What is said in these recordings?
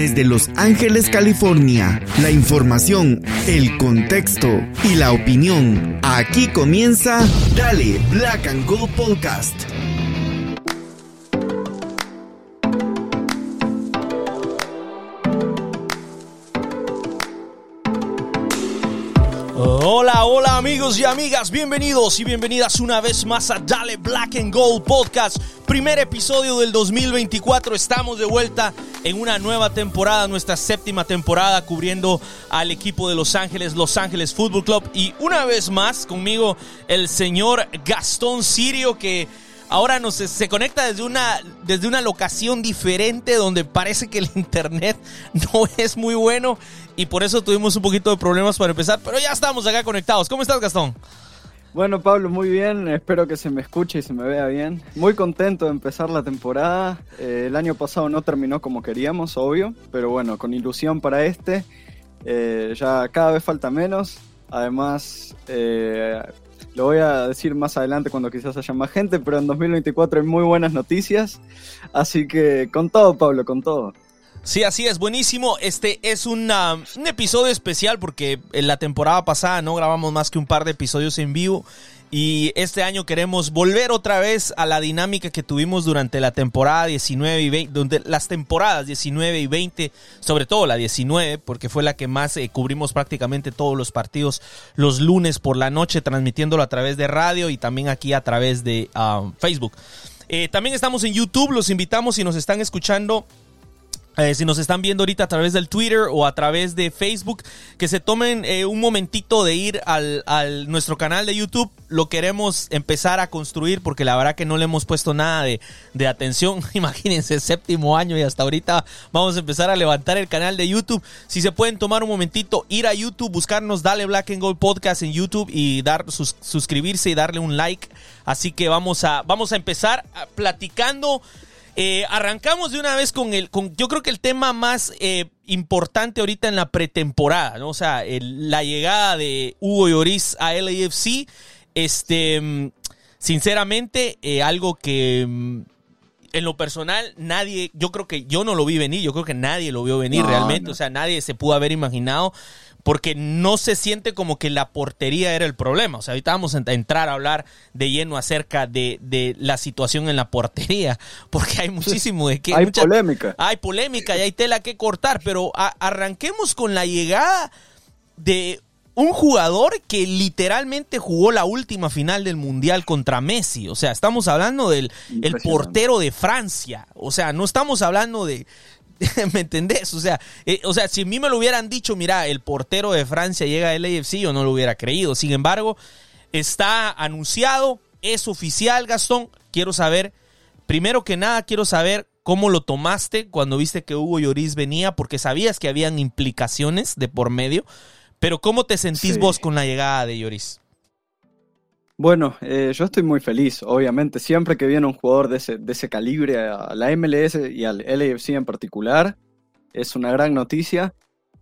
Desde Los Ángeles, California, la información, el contexto y la opinión. Aquí comienza Dale Black and Gold Podcast. Amigos y amigas, bienvenidos y bienvenidas una vez más a Dale Black and Gold Podcast. Primer episodio del 2024, estamos de vuelta en una nueva temporada, nuestra séptima temporada cubriendo al equipo de Los Ángeles, Los Ángeles Football Club y una vez más conmigo el señor Gastón Sirio que ahora nos se conecta desde una desde una locación diferente donde parece que el internet no es muy bueno y por eso tuvimos un poquito de problemas para empezar, pero ya estamos acá conectados. ¿Cómo estás, Gastón? Bueno, Pablo, muy bien. Espero que se me escuche y se me vea bien. Muy contento de empezar la temporada. Eh, el año pasado no terminó como queríamos, obvio, pero bueno, con ilusión para este. Eh, ya cada vez falta menos. Además, eh, lo voy a decir más adelante cuando quizás haya más gente, pero en 2024 hay muy buenas noticias. Así que con todo, Pablo, con todo. Sí, así es, buenísimo. Este es un episodio especial porque en la temporada pasada no grabamos más que un par de episodios en vivo y este año queremos volver otra vez a la dinámica que tuvimos durante la temporada 19 y 20, donde las temporadas 19 y 20, sobre todo la 19, porque fue la que más eh, cubrimos prácticamente todos los partidos los lunes por la noche, transmitiéndolo a través de radio y también aquí a través de ah, Facebook. Eh, también estamos en YouTube, los invitamos si nos están escuchando eh, si nos están viendo ahorita a través del Twitter o a través de Facebook, que se tomen eh, un momentito de ir al, nuestro canal de YouTube. Lo queremos empezar a construir porque la verdad que no le hemos puesto nada de, de atención. Imagínense, séptimo año y hasta ahorita vamos a empezar a levantar el canal de YouTube. Si se pueden tomar un momentito, ir a YouTube, buscarnos Dale Black and Gold Podcast en YouTube y dar suscribirse y darle un like. Así que vamos a, vamos a empezar platicando eh, arrancamos de una vez con el, con, yo creo que el tema más eh, importante ahorita en la pretemporada, ¿no? O sea, la llegada de Hugo Lloris a LAFC, este, mm, sinceramente, eh, algo que mm, en lo personal, nadie, yo creo que yo no lo vi venir, yo creo que nadie lo vio venir realmente, o sea, nadie se pudo haber imaginado porque no se siente como que la portería era el problema. O sea, ahorita vamos a entrar a hablar de lleno acerca de, la situación en la portería, porque hay muchísimo de que... Hay polémica. Hay polémica y hay tela que cortar, pero arranquemos con la llegada de un jugador que literalmente jugó la última final del Mundial contra Messi. O sea, estamos hablando del el portero de Francia. O sea, no estamos hablando de, ¿Me entendés? O sea, eh, o sea, si a mí me lo hubieran dicho, mira, el portero de Francia llega al AFC, yo no lo hubiera creído. Sin embargo, está anunciado, es oficial, Gastón. Quiero saber, primero que nada, quiero saber cómo lo tomaste cuando viste que Hugo Lloris venía, porque sabías que habían implicaciones de por medio. Pero ¿cómo te sentís vos con la llegada de Lloris? Bueno, eh, yo estoy muy feliz, obviamente. Siempre que viene un jugador de ese, de ese calibre a la MLS y al LAFC en particular, es una gran noticia.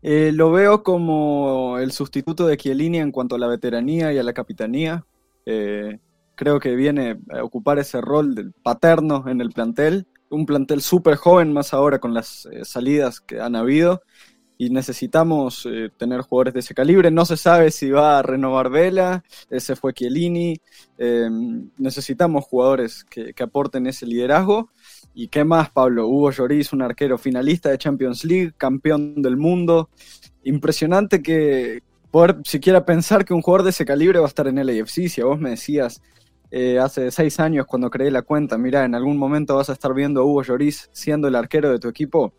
Eh, lo veo como el sustituto de Chiellini en cuanto a la veteranía y a la capitanía. Eh, creo que viene a ocupar ese rol del paterno en el plantel. Un plantel súper joven, más ahora con las salidas que han habido y necesitamos eh, tener jugadores de ese calibre. No se sabe si va a renovar Vela, ese fue Chiellini. Em, necesitamos jugadores que, aporten ese liderazgo. ¿Y qué más, Pablo? Hugo Lloris, un arquero finalista de Champions League, campeón del mundo. Impresionante que poder siquiera pensar que un jugador de ese calibre va a estar en el AFC. Si a vos me decías eh, hace seis años cuando creé la cuenta, mira, en algún momento vas a estar viendo a Hugo Lloris siendo el arquero de tu equipo,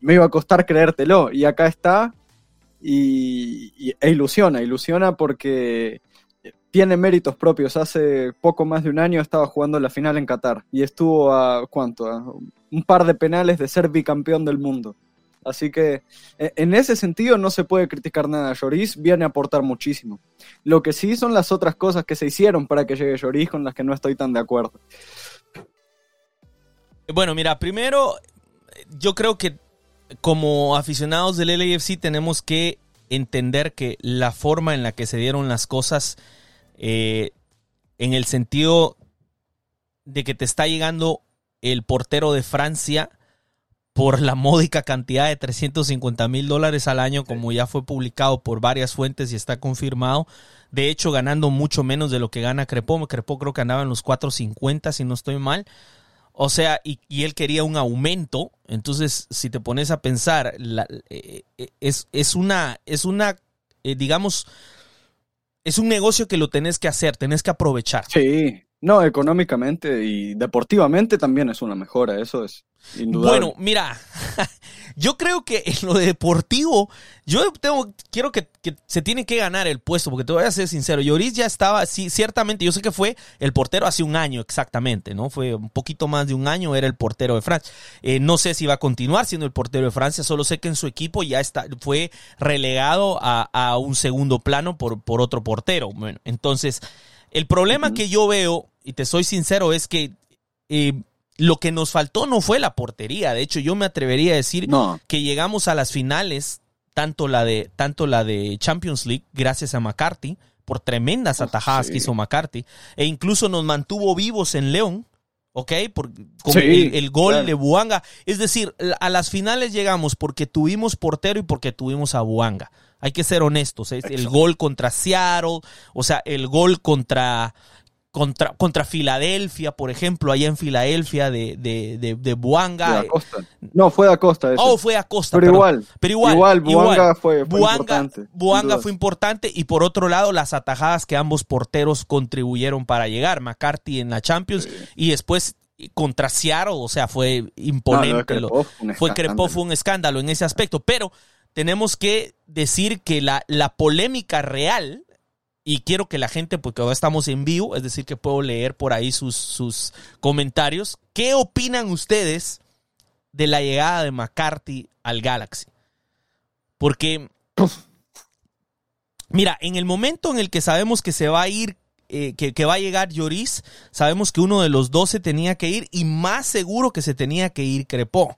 me iba a costar creértelo. Y acá está y, e ilusiona, ilusiona porque tiene méritos propios. Hace poco más de un año estaba jugando la final en Qatar y estuvo a cuánto, a un par de penales de ser bicampeón del mundo. Así que e, en ese sentido no se puede criticar nada. Lloris viene a aportar muchísimo. Lo que sí son las otras cosas que se hicieron para que llegue Lloris con las que no estoy tan de acuerdo. Bueno, mira, primero yo creo que como aficionados del LAFC tenemos que entender que la forma en la que se dieron las cosas, eh, en el sentido de que te está llegando el portero de Francia por la módica cantidad de 350 mil dólares al año, como ya fue publicado por varias fuentes y está confirmado. De hecho, ganando mucho menos de lo que gana Crepó. Crepó creo que andaba en los 450, si no estoy mal. O sea, y, él quería un aumento. Entonces, si te pones a pensar, eh, eh, es, es, una, es una, eh, digamos, es un negocio que lo tenés que hacer, tenés que aprovechar. Sí, no, económicamente y deportivamente también es una mejora, eso es bueno, mira, yo creo que en lo deportivo, yo tengo, quiero que, se tiene que ganar el puesto, porque te voy a ser sincero, Lloris ya estaba, sí, ciertamente, yo sé que fue el portero hace un año exactamente, ¿no? Fue un poquito más de un año, era el portero de Francia. Eh, no sé si va a continuar siendo el portero de Francia, solo sé que en su equipo ya está, fue relegado a, un segundo plano por, por otro portero. Bueno, entonces, el problema que yo veo, y te soy sincero, es que... Eh, lo que nos faltó no fue la portería. De hecho, yo me atrevería a decir que llegamos a las finales, tanto la de, tanto la de Champions League, gracias a McCarthy, por tremendas atajadas que hizo McCarthy, e incluso nos mantuvo vivos en León. ¿ok? Por, con el, gol de Buanga. Es decir, a las finales llegamos porque tuvimos portero y porque tuvimos a Buanga. Hay que ser honestos. ¿eh? El gol contra Seattle, o sea, el gol contra, contra, contra Filadelfia, por ejemplo, allá en Filadelfia de, de, de, Buanga. No, fue de Acosta. Oh, fue Acosta. Pero, igual. Pero igual. Buanga fue, importante. Buanga fue importante y por otro lado las atajadas que ambos porteros contribuyeron para llegar. McCarthy en la Champions y después contra Seattle, o sea, fue imponente. fue Crepó, fue un escándalo en ese aspecto, pero tenemos que decir que la, la polémica real y quiero que la gente, porque ahora estamos en vivo, es decir, que puedo leer por ahí sus, sus comentarios. ¿Qué opinan ustedes de la llegada de McCarthy al Galaxy? Porque, mira, en el momento en el que sabemos que se va a ir, eh, que, va a llegar Lloris, sabemos que uno de los dos se tenía que ir y más seguro que se tenía que ir Crepó.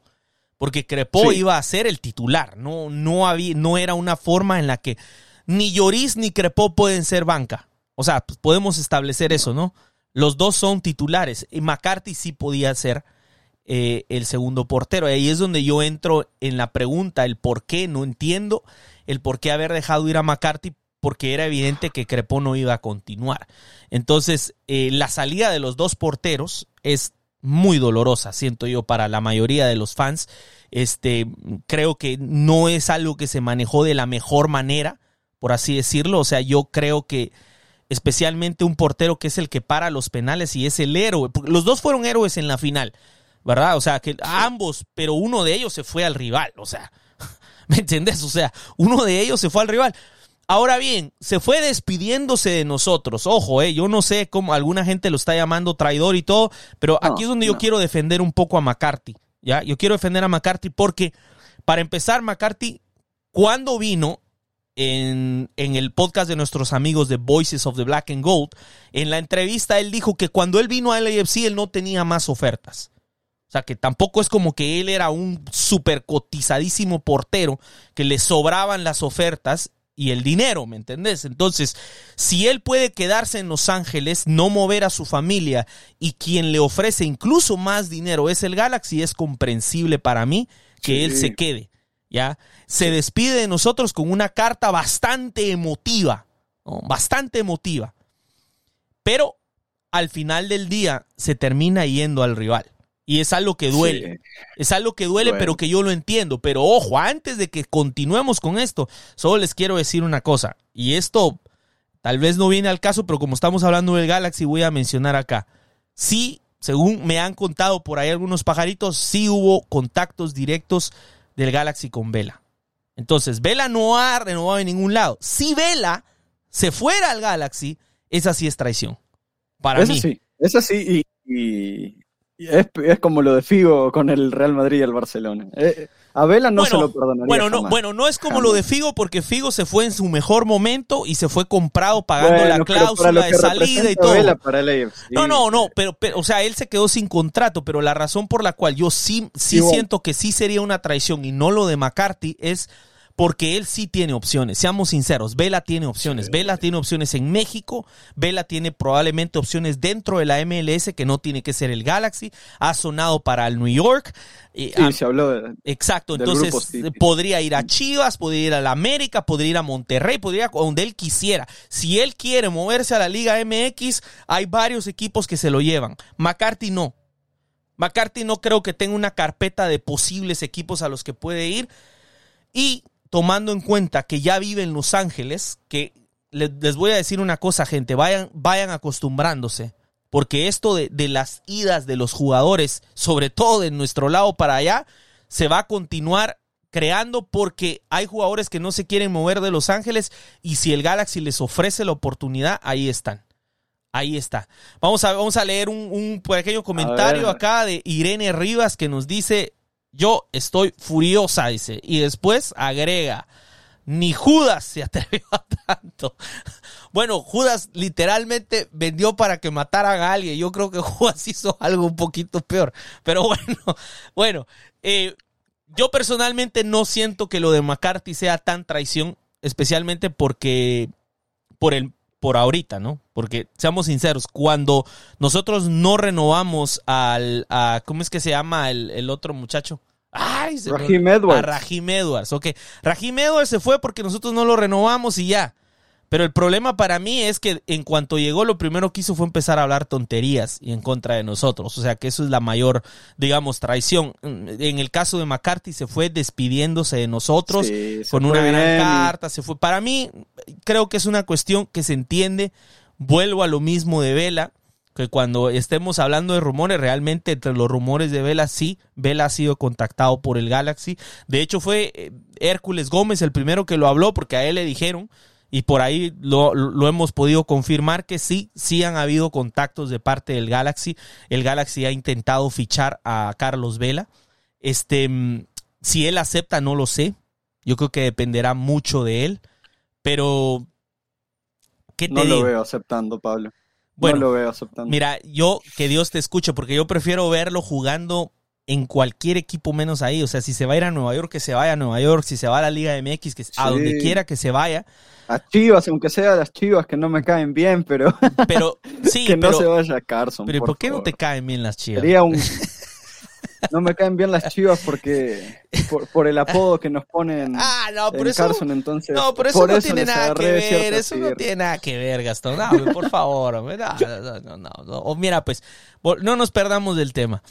Porque Crepó iba a ser el titular, no, no, había, no era una forma en la que ni Lloris ni Crepó pueden ser banca. O sea, pues, podemos establecer eso, ¿no? Los dos son titulares. Y McCarthy sí podía ser eh, el segundo portero. Y ahí es donde yo entro en la pregunta, el por qué, no entiendo el por qué haber dejado ir a McCarthy, porque era evidente que Crepó no iba a continuar. Entonces, eh, la salida de los dos porteros es muy dolorosa, siento yo, para la mayoría de los fans. Este, creo que no es algo que se manejó de la mejor manera por así decirlo. O sea, yo creo que especialmente un portero que es el que para los penales y es el héroe. Los dos fueron héroes en la final, ¿verdad? O sea, que ambos, pero uno de ellos se fue al rival. O sea, ¿me entendés? O sea, uno de ellos se fue al rival. Ahora bien, se fue despidiéndose de nosotros. Ojo, eh, yo no sé cómo alguna gente lo está llamando traidor y todo, pero aquí es donde yo quiero defender un poco a McCarthy. ¿ya? Yo quiero defender a McCarthy porque, para empezar, McCarthy, cuando vino, en, el podcast de nuestros amigos de Voices of the Black and Gold, en la entrevista él dijo que cuando él vino a LAFC él no tenía más ofertas. O sea, que tampoco es como que él era un super cotizadísimo portero, que le sobraban las ofertas y el dinero, ¿me entendés? Entonces, si él puede quedarse en Los Ángeles, no mover a su familia y quien le ofrece incluso más dinero es el Galaxy, es comprensible para mí que él se quede. ¿Ya? Se despide de nosotros con una carta bastante emotiva, bastante emotiva. Pero al final del día se termina yendo al rival. Y es algo que duele. Es algo que duele, pero que yo lo entiendo. Pero ojo, antes de que continuemos con esto, solo les quiero decir una cosa. Y esto tal vez no viene al caso, pero como estamos hablando del Galaxy, voy a mencionar acá. Sí, según me han contado por ahí algunos pajaritos, sí hubo contactos directos del Galaxy con Vela. Entonces, Vela no ha renovado en ningún lado. Si Vela se fuera al Galaxy, esa sí es traición. Para eso mí. Sí, sí, y, es, como lo de Figo con el Real Madrid y el Barcelona. Eh, a Vela no se lo perdonaría. Bueno, no, bueno, no es como lo de Figo, porque Figo se fue en su mejor momento y se fue comprado pagando la cláusula de salida y todo. no, no, no, pero, pero, o sea, él se quedó sin contrato, pero la razón por la cual yo sí, sí siento que sí sería una traición y no lo de McCarthy es porque él sí tiene opciones. Seamos sinceros, Vela tiene opciones. Vela tiene opciones en México, Vela tiene probablemente opciones dentro de la MLS que no tiene que ser el Galaxy. Ha sonado para el New York. Sí, se habló de, Exacto, entonces podría ir a Chivas, podría ir a la América, podría ir a Monterrey, podría ir a donde él quisiera. Si él quiere moverse a la Liga MX, hay varios equipos que se lo llevan. McCarthy no. McCarthy no creo que tenga una carpeta de posibles equipos a los que puede ir. Y tomando en cuenta que ya vive en Los Ángeles, que les voy a decir una cosa, gente, vayan, vayan acostumbrándose porque esto de, las idas de los jugadores, sobre todo de nuestro lado para allá, se va a continuar creando porque hay jugadores que no se quieren mover de Los Ángeles y si el Galaxy les ofrece la oportunidad, ahí están. Ahí está. Vamos a, vamos a leer un, pequeño comentario acá de Irene Rivas que nos dice, yo estoy furiosa, dice. Y después agrega, ni Judas se atrevió a tanto. Bueno, Judas literalmente vendió para que mataran a alguien. Yo creo que Judas hizo algo un poquito peor. Pero bueno, bueno, eh, yo personalmente no siento que lo de McCarthy sea tan traición, especialmente porque por el por ahorita, ¿no? Porque seamos sinceros, cuando nosotros no renovamos al a, ¿cómo es que se llama el, el otro muchacho? Ay, Rahim Edwards. A Rahim Edwards, ok. Rahim Edwards se fue porque nosotros no lo renovamos y ya. Pero el problema para mí es que en cuanto llegó, lo primero que hizo fue empezar a hablar tonterías y en contra de nosotros. O sea que eso es la mayor, digamos, traición. En el caso de McCarthy se fue despidiéndose de nosotros con una gran carta. Se fue. Para mí, creo que es una cuestión que se entiende. Vuelvo a lo mismo de Vela que cuando estemos hablando de rumores, realmente entre los rumores de Vela, sí, Vela ha sido contactado por el Galaxy. De hecho, fue eh, Hércules Gómez el primero que lo habló porque a él le dijeron, y por ahí lo, lo, hemos podido confirmar que sí, sí han habido contactos de parte del Galaxy. El Galaxy ha intentado fichar a Carlos Vela. Este, mm, si él acepta, no lo sé. Yo creo que dependerá mucho de él. Pero, ¿qué te no lo veo aceptando, Pablo. Bueno, lo veo aceptando. Mira, yo que Dios te escuche, porque yo prefiero verlo jugando en cualquier equipo menos ahí. O sea, si se va a ir a Nueva York, que se vaya a Nueva York. Si se va a la Liga MX, que a donde quiera que se vaya. A Chivas, aunque sea las Chivas que no me caen bien, pero. Pero, sí, que no se vaya a Carson. Pero por, qué no te caen bien las Chivas? Sería un. No me caen bien las chivas porque por, el apodo que nos ponen ah, no, por en eso, Carson, entonces. No, por eso no tiene nada que ver, eso no tiene nada que ver, Gastón. No, por favor, no, no, no, O mira, pues, no nos perdamos del tema.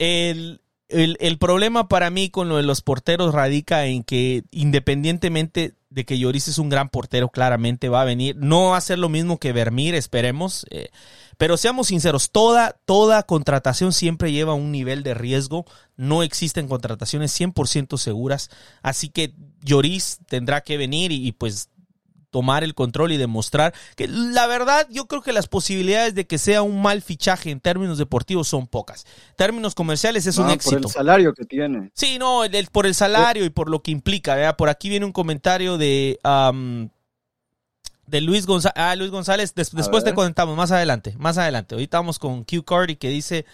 El, el, el, problema para mí con lo de los porteros radica en que independientemente de que Lloris es un gran portero, claramente va a venir. No va a ser lo mismo que Vermir, esperemos. Eh, pero seamos sinceros, toda, toda contratación siempre lleva un nivel de riesgo. No existen contrataciones 100% seguras. Así que Lloris tendrá que venir y, pues tomar el control y demostrar que la verdad yo creo que las posibilidades de que sea un mal fichaje en términos deportivos son pocas. En términos comerciales es un éxito. Por el salario que tiene. Sí, no, por el salario y por lo que implica. Por aquí viene un comentario de de Luis González. Ah, Luis González, después te comentamos, más adelante, más adelante. Ahorita vamos con Q Cardi que dice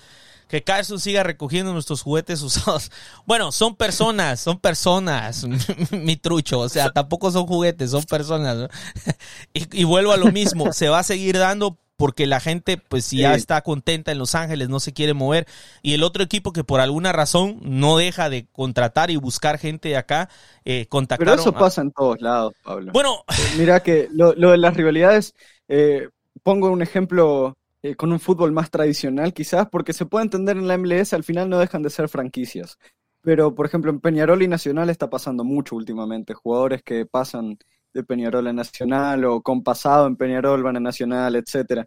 que Carson siga recogiendo nuestros juguetes usados. Bueno, son personas, son personas, mi trucho. O sea, tampoco son juguetes, son personas. y, vuelvo a lo mismo, se va a seguir dando porque la gente, pues si ya está contenta en Los Ángeles, no se quiere mover. Y el otro equipo que por alguna razón no deja de contratar y buscar gente de acá, eh, contactaron. Pero eso pasa en todos lados, Pablo. Bueno. Eh, mira que lo, de las rivalidades, eh, pongo un ejemplo eh, con un fútbol más tradicional quizás, porque se puede entender en la MLS, al final no dejan de ser franquicias. Pero, por ejemplo, en Peñarol y Nacional está pasando mucho últimamente, jugadores que pasan de Peñarol a Nacional o con pasado en Peñarol van a Nacional, etcétera.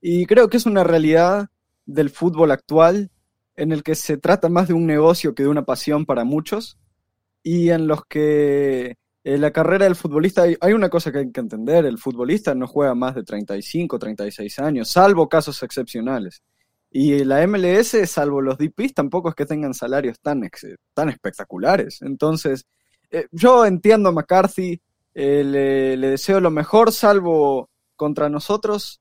Y creo que es una realidad del fútbol actual en el que se trata más de un negocio que de una pasión para muchos y en los que en la carrera del futbolista hay, una cosa que hay que entender, el futbolista no juega más de 35, 36 años, salvo casos excepcionales. Y la MLS, salvo los DPs, tampoco es que tengan salarios tan, tan espectaculares. Entonces, eh, yo entiendo a McCarthy, eh, le, deseo lo mejor, salvo contra nosotros.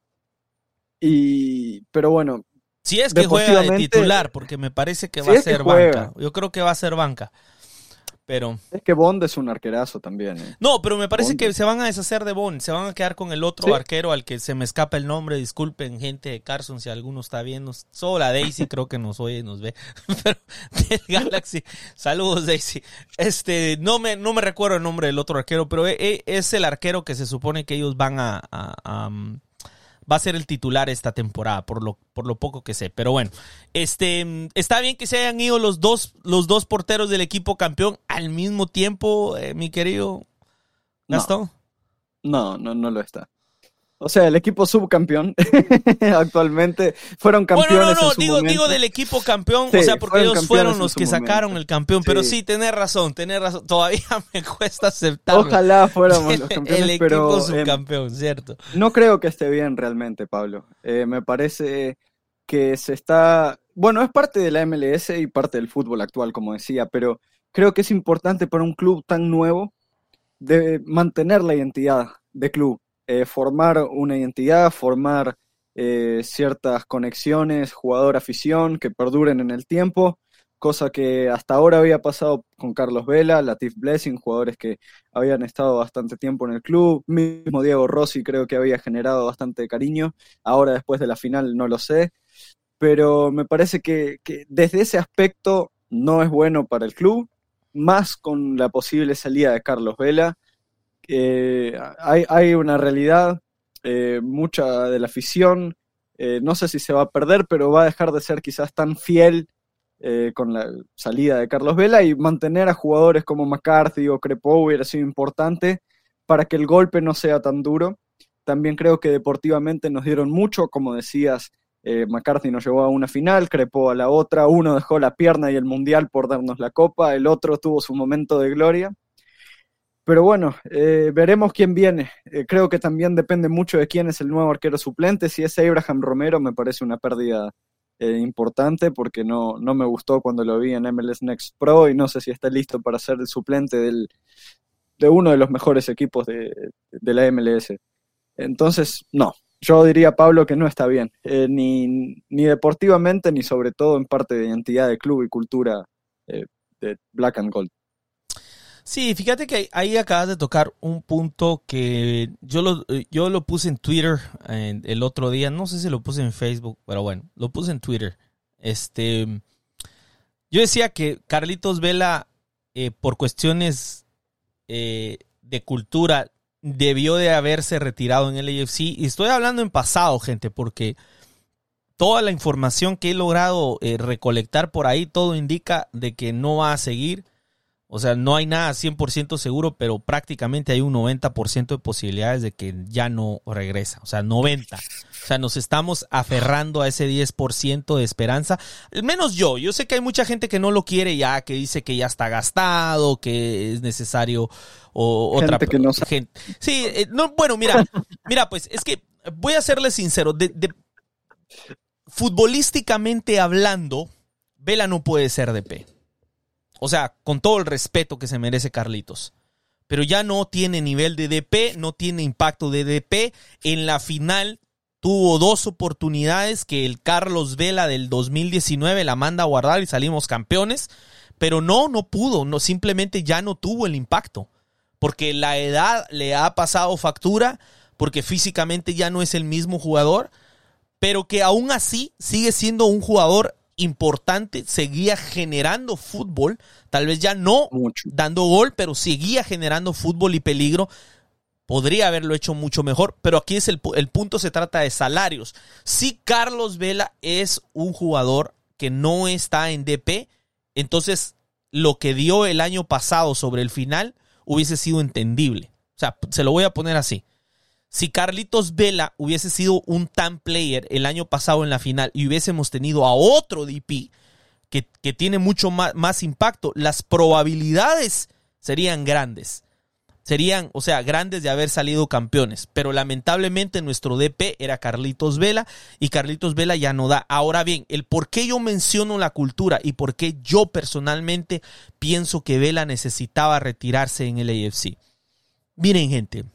Y, pero bueno. Si es que juega de titular, porque me parece que va a ser banca. Yo creo que va a ser banca. Pero... Es que Bond es un arquerazo también. ¿eh? No, pero me parece que se van a deshacer de Bond. Se van a quedar con el otro arquero al que se me escapa el nombre. Disculpen, gente de Carson, si alguno está viendo. Solo la Daisy creo que nos oye y nos ve. pero del Galaxy. Saludos, Daisy. Este, no me, no me recuerdo el nombre del otro arquero, pero e, e, es el arquero que se supone que ellos van a va a ser el titular esta temporada, por lo, por lo poco que sé. Pero bueno, este, está bien que se hayan ido los dos, los dos porteros del equipo campeón al mismo tiempo, eh, mi querido Gastón. no, no, no lo está. O sea, el equipo subcampeón actualmente fueron campeones. Bueno, no, no, digo, digo del equipo campeón, o sea, porque ellos fueron los que sacaron el campeón. Pero sí, tenés razón, tenés razón. Todavía me cuesta aceptar. Ojalá fuéramos los campeones. El equipo em, subcampeón, cierto. No creo que esté bien realmente, Pablo. Eh, me parece que se está. Bueno, es parte de la MLS y parte del fútbol actual, como decía, pero creo que es importante para un club tan nuevo de mantener la identidad de club eh, formar una identidad, formar eh, ciertas conexiones, jugador-afición que perduren en el tiempo, cosa que hasta ahora había pasado con Carlos Vela, Latif Blessing, jugadores que habían estado bastante tiempo en el club, mismo Diego Rossi creo que había generado bastante cariño, ahora después de la final no lo sé, pero me parece que, que desde ese aspecto no es bueno para el club, más con la posible salida de Carlos Vela eh, hay, una realidad, eh, mucha de la afición, eh, no sé si se va a perder, pero va a dejar de ser quizás tan fiel con la salida de Carlos Vela y mantener a jugadores como McCarthy o Crepo hubiera sido importante para que el golpe no sea tan duro. También creo que deportivamente nos dieron mucho, como decías, McCarthy nos llevó a una final, Crepo a la otra, uno dejó la pierna y el mundial por darnos la copa, el otro tuvo su momento de gloria. Pero bueno, eh, veremos quién viene. Eh, creo que también depende mucho de quién es el nuevo arquero suplente. Si es Abraham Romero, me parece una pérdida eh, importante porque no, no me gustó cuando lo vi en MLS Next Pro y no sé si está listo para ser el suplente del, de uno de los mejores equipos de, de la MLS. Entonces, no, yo diría, Pablo, que no está bien, ni, ni, deportivamente, ni sobre todo en parte de identidad de club y cultura de Black and Gold. Sí, fíjate que ahí acabas de tocar un punto que yo lo, yo lo puse en Twitter el otro día, no sé si lo puse en Facebook, pero bueno, lo puse en Twitter. Este, yo decía que Carlitos Vela, eh, por cuestiones eh, de cultura, debió de haberse retirado en el AFC. Y estoy hablando en pasado, gente, porque toda la información que he logrado eh, recolectar por ahí, todo indica de que no va a seguir. O sea, no hay nada 100% seguro, pero prácticamente hay un 90% de posibilidades de que ya no regresa. O sea, 90. O sea, nos estamos aferrando a ese 10% de esperanza. Al menos yo. Yo sé que hay mucha gente que no lo quiere ya, que dice que ya está gastado, que es necesario o otra que no gente. Sí, eh, no, bueno, mira, mira, pues es que voy a serle sincero. De, de, futbolísticamente hablando, Vela no puede ser de P. O sea, con todo el respeto que se merece Carlitos. Pero ya no tiene nivel de DP, no tiene impacto de DP. En la final tuvo dos oportunidades que el Carlos Vela del 2019 la manda a guardar y salimos campeones. Pero no, no pudo, no, simplemente ya no tuvo el impacto. Porque la edad le ha pasado factura, porque físicamente ya no es el mismo jugador, pero que aún así sigue siendo un jugador importante, seguía generando fútbol, tal vez ya no dando gol, pero seguía generando fútbol y peligro. Podría haberlo hecho mucho mejor, pero aquí es el, el punto, se trata de salarios. Si Carlos Vela es un jugador que no está en DP, entonces lo que dio el año pasado sobre el final hubiese sido entendible. O sea, se lo voy a poner así. Si Carlitos Vela hubiese sido un tan player el año pasado en la final y hubiésemos tenido a otro DP que, tiene mucho más, más, impacto, las probabilidades serían grandes. Serían, o sea, grandes de haber salido campeones. Pero lamentablemente nuestro DP era Carlitos Vela y Carlitos Vela ya no da. Ahora bien, el por qué yo menciono la cultura y por qué yo personalmente pienso que Vela necesitaba retirarse en el AFC. Miren, gente,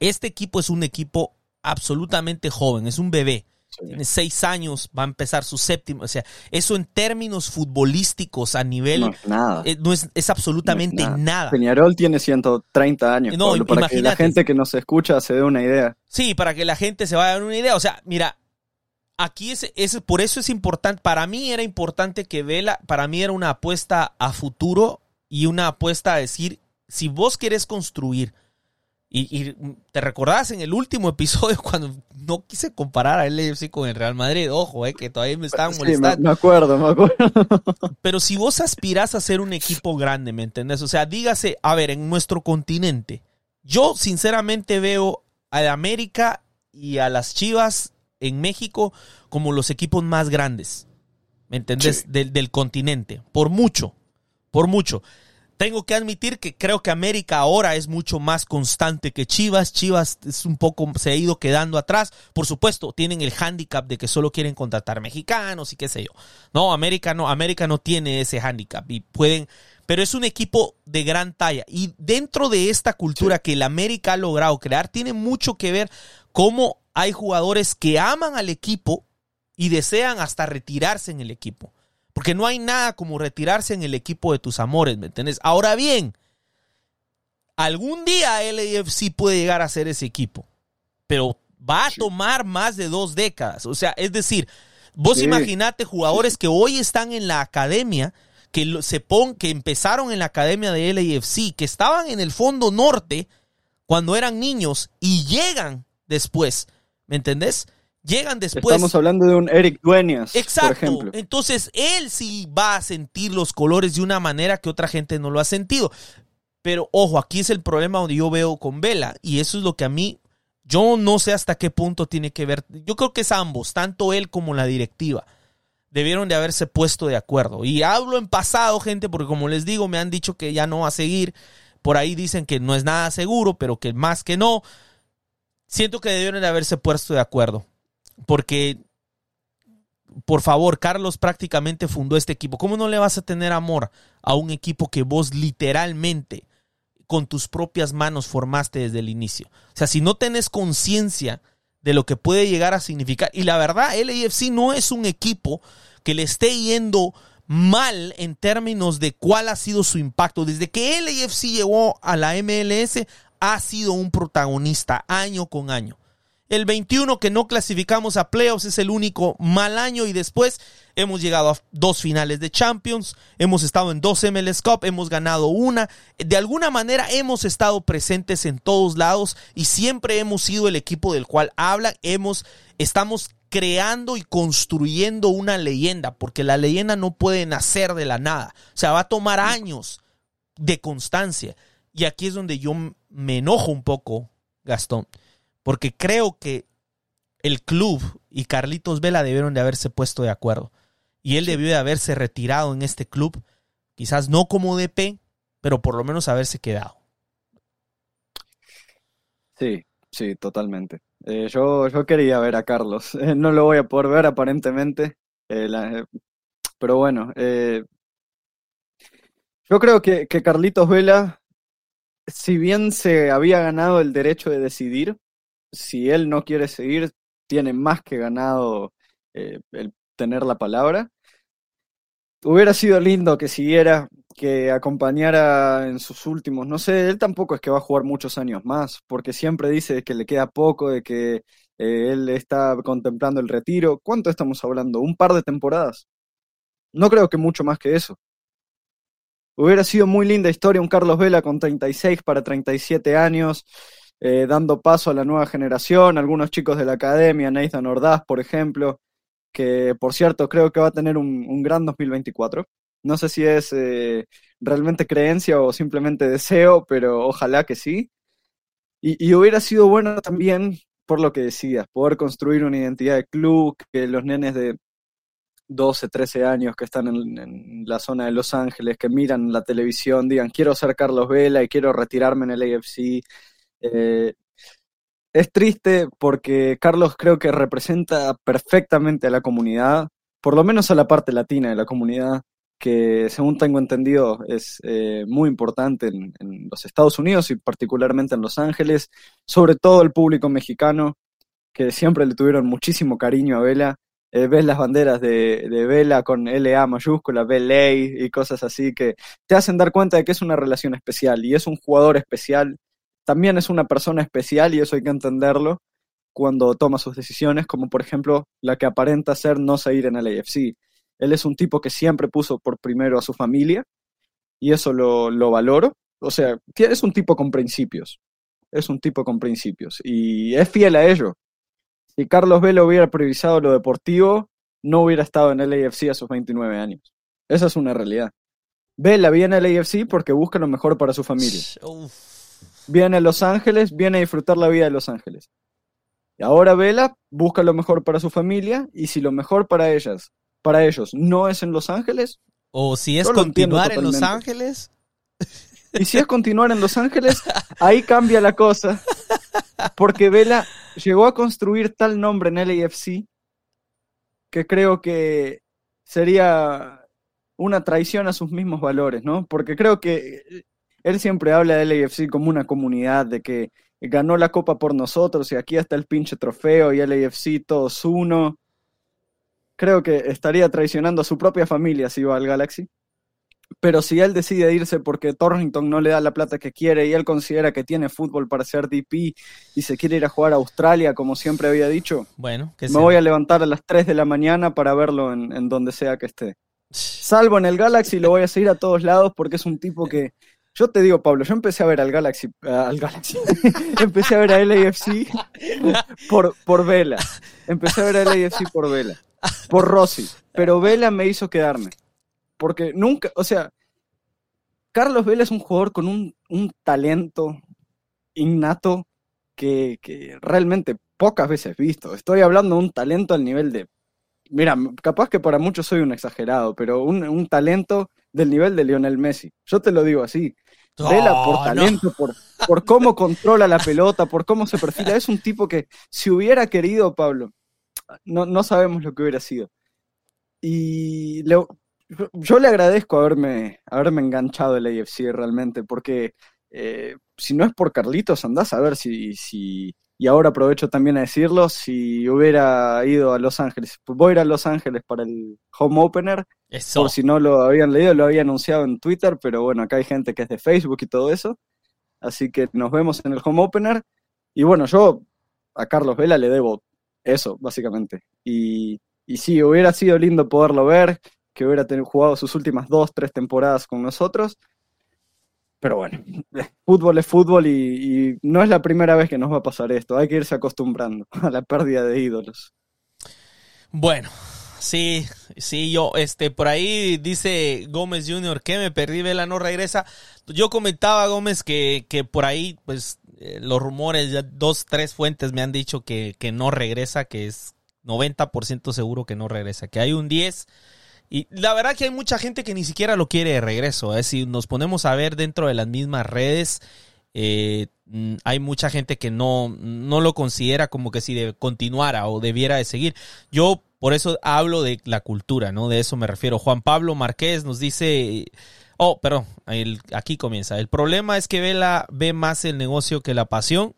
este equipo es un equipo absolutamente joven, es un bebé. tiene seis años, va a empezar su séptimo. O sea, eso en términos futbolísticos a nivel. No es nada. eh, no es, es absolutamente No es nada. Peñarol tiene 130 años, No, Pablo, para que la gente que nos escucha se dé una idea. Sí, para que la gente se vaya a dar una idea. O sea, mira, aquí es, es por eso es importante. Para mí era importante que Vela, para mí era una apuesta a futuro y una apuesta a decir, si vos querés construir, y, y te recordás en el último episodio cuando no quise comparar a LFC con el Real Madrid, ojo, eh, que todavía me estaban Sí, me, molestando. me acuerdo, me acuerdo. Pero si vos aspirás a ser un equipo grande, ¿me entendés? O sea, dígase, a ver, en nuestro continente, yo sinceramente veo a América y a las Chivas en México como los equipos más grandes, ¿me entendés? Sí. Del, del continente, por mucho, por mucho. Tengo que admitir que creo que América ahora es mucho más constante que Chivas. Chivas es un poco, se ha ido quedando atrás. Por supuesto, tienen el hándicap de que solo quieren contratar mexicanos y qué sé yo. No, América no, América no tiene ese hándicap y pueden, pero es un equipo de gran talla. Y dentro de esta cultura que el América ha logrado crear, tiene mucho que ver cómo hay jugadores que aman al equipo y desean hasta retirarse en el equipo. Porque no hay nada como retirarse en el equipo de tus amores, ¿me entiendes? Ahora bien, algún día LAFC puede llegar a ser ese equipo, pero va a tomar más de dos décadas. O sea, es decir, vos Sí. imaginate jugadores que hoy están en la academia, que se pon, que empezaron en la academia de LAFC, que estaban en el fondo norte cuando eran niños y llegan después, ¿me entendés? Llegan después. Estamos hablando de un Eric Dueñas, Exacto. por ejemplo. Entonces, él sí va a sentir los colores de una manera que otra gente no lo ha sentido. Pero ojo, aquí es el problema donde yo veo con Vela. Y eso es lo que a mí, yo no sé hasta qué punto tiene que ver. Yo creo que es ambos, tanto él como la directiva. Debieron de haberse puesto de acuerdo. Y hablo en pasado, gente, porque como les digo, me han dicho que ya no va a seguir. Por ahí dicen que no es nada seguro, pero que más que no. Siento que debieron de haberse puesto de acuerdo. Porque por favor, Carlos prácticamente fundó este equipo. ¿Cómo no le vas a tener amor a un equipo que vos literalmente con tus propias manos formaste desde el inicio? O sea, si no tenés conciencia de lo que puede llegar a significar, y la verdad, LAFC no es un equipo que le esté yendo mal en términos de cuál ha sido su impacto. Desde que LAFC llegó a la MLS, ha sido un protagonista año con año. El 21 que no clasificamos a playoffs es el único mal año y después hemos llegado a dos finales de Champions, hemos estado en dos MLS Cup, hemos ganado una. De alguna manera hemos estado presentes en todos lados y siempre hemos sido el equipo del cual hablan, hemos estamos creando y construyendo una leyenda, porque la leyenda no puede nacer de la nada. O sea, va a tomar años de constancia. Y aquí es donde yo me enojo un poco, Gastón porque creo que el club y Carlitos Vela debieron de haberse puesto de acuerdo. Y él debió de haberse retirado en este club, quizás no como DP, pero por lo menos haberse quedado. Sí, sí, totalmente. Eh, yo, yo quería ver a Carlos. Eh, no lo voy a poder ver aparentemente. eh, la- pero bueno, yo creo que, que Carlitos Vela, si bien se había ganado el derecho de decidir, si él no quiere seguir, tiene más que ganado eh, el tener la palabra. Hubiera sido lindo que siguiera, que acompañara en sus últimos, no sé, él tampoco es que va a jugar muchos años más, porque siempre dice que le queda poco, de que eh, él está contemplando el retiro. ¿Cuánto estamos hablando? ¿Un par de temporadas? No creo que mucho más que eso. Hubiera sido muy linda historia un Carlos Vela con 36 para 37 años, eh, dando paso a la nueva generación, algunos chicos de la academia, Nathan Ordaz, por ejemplo, que por cierto creo que va a tener un, un gran 2024. No sé si es eh, realmente creencia o simplemente deseo, pero ojalá que sí. Y, y hubiera sido bueno también, por lo que decías, poder construir una identidad de club, que los nenes de 12, 13 años que están en, en la zona de Los Ángeles, que miran la televisión, digan, quiero ser Carlos Vela y quiero retirarme en el AFC. Eh, es triste porque Carlos creo que representa perfectamente a la comunidad, por lo menos a la parte latina de la comunidad, que según tengo entendido es eh, muy importante en, los Estados Unidos y particularmente en Los Ángeles, sobre todo el público mexicano. que siempre le tuvieron muchísimo cariño a Vela. Eh, ves las banderas de, Vela con LA mayúscula, VLA y cosas así que te hacen dar cuenta de que es una relación especial y es un jugador especial. También es una persona especial y eso hay que entenderlo cuando toma sus decisiones, como por ejemplo la que aparenta ser no seguir en el AFC. Él es un tipo que siempre puso por primero a su familia y eso lo, lo valoro. O sea, es un tipo con principios. Es un tipo con principios y es fiel a ello. Si Carlos Vela hubiera priorizado lo deportivo, no hubiera estado en el AFC a sus 29 años. Esa es una realidad. Vela viene al AFC porque busca lo mejor para su familia. Viene a Los Ángeles, viene a disfrutar la vida de Los Ángeles. Y ahora Vela busca lo mejor para su familia y si lo mejor para ellas, para ellos no es en Los Ángeles, o si es continuar en Los Ángeles. Y si es continuar en Los Ángeles, ahí cambia la cosa. Porque Vela llegó a construir tal nombre en LAFC que creo que sería una traición a sus mismos valores, ¿no? Porque creo que él siempre habla de LAFC como una comunidad, de que ganó la copa por nosotros y aquí está el pinche trofeo y LAFC todos uno. Creo que estaría traicionando a su propia familia si va al Galaxy. Pero si él decide irse porque Torrington no le da la plata que quiere y él considera que tiene fútbol para ser DP y se quiere ir a jugar a Australia, como siempre había dicho, bueno, me voy a levantar a las 3 de la mañana para verlo en, en donde sea que esté. Salvo en el Galaxy, lo voy a seguir a todos lados porque es un tipo que yo te digo, Pablo, yo empecé a ver al Galaxy, al Galaxy, empecé a ver a LAFC por, por Vela, empecé a ver a LAFC por Vela, por Rossi, pero Vela me hizo quedarme, porque nunca, o sea, Carlos Vela es un jugador con un, un talento innato que, que, realmente pocas veces visto. Estoy hablando de un talento al nivel de, mira, capaz que para muchos soy un exagerado, pero un, un talento del nivel de Lionel Messi. Yo te lo digo así. Vela por talento, por, por cómo controla la pelota, por cómo se perfila. Es un tipo que, si hubiera querido, Pablo, no, no sabemos lo que hubiera sido. Y yo le agradezco haberme, haberme enganchado el AFC realmente, porque eh, si no es por Carlitos, andás a ver si, si, y ahora aprovecho también a decirlo, si hubiera ido a Los Ángeles, voy a ir a Los Ángeles para el home opener, por si no lo habían leído, lo había anunciado en Twitter, pero bueno, acá hay gente que es de Facebook y todo eso, así que nos vemos en el home opener, y bueno, yo a Carlos Vela le debo eso, básicamente, y, y sí, hubiera sido lindo poderlo ver, que hubiera tenido, jugado sus últimas dos, tres temporadas con nosotros, pero bueno, fútbol es fútbol y, no es la primera vez que nos va a pasar esto. Hay que irse acostumbrando a la pérdida de ídolos. Bueno, sí, sí, yo, este, por ahí dice Gómez Jr. que me perdí, Vela no regresa. Yo comentaba, Gómez, que, que por ahí, pues, eh, los rumores, ya dos, tres fuentes me han dicho que, que no regresa, que es 90% seguro que no regresa, que hay un 10 y la verdad que hay mucha gente que ni siquiera lo quiere de regreso. ¿eh? Si nos ponemos a ver dentro de las mismas redes, eh, mm, hay mucha gente que no, no lo considera como que si continuara o debiera de seguir. Yo por eso hablo de la cultura, ¿no? De eso me refiero. Juan Pablo Márquez nos dice... Oh, perdón, aquí comienza. El problema es que Vela ve más el negocio que la pasión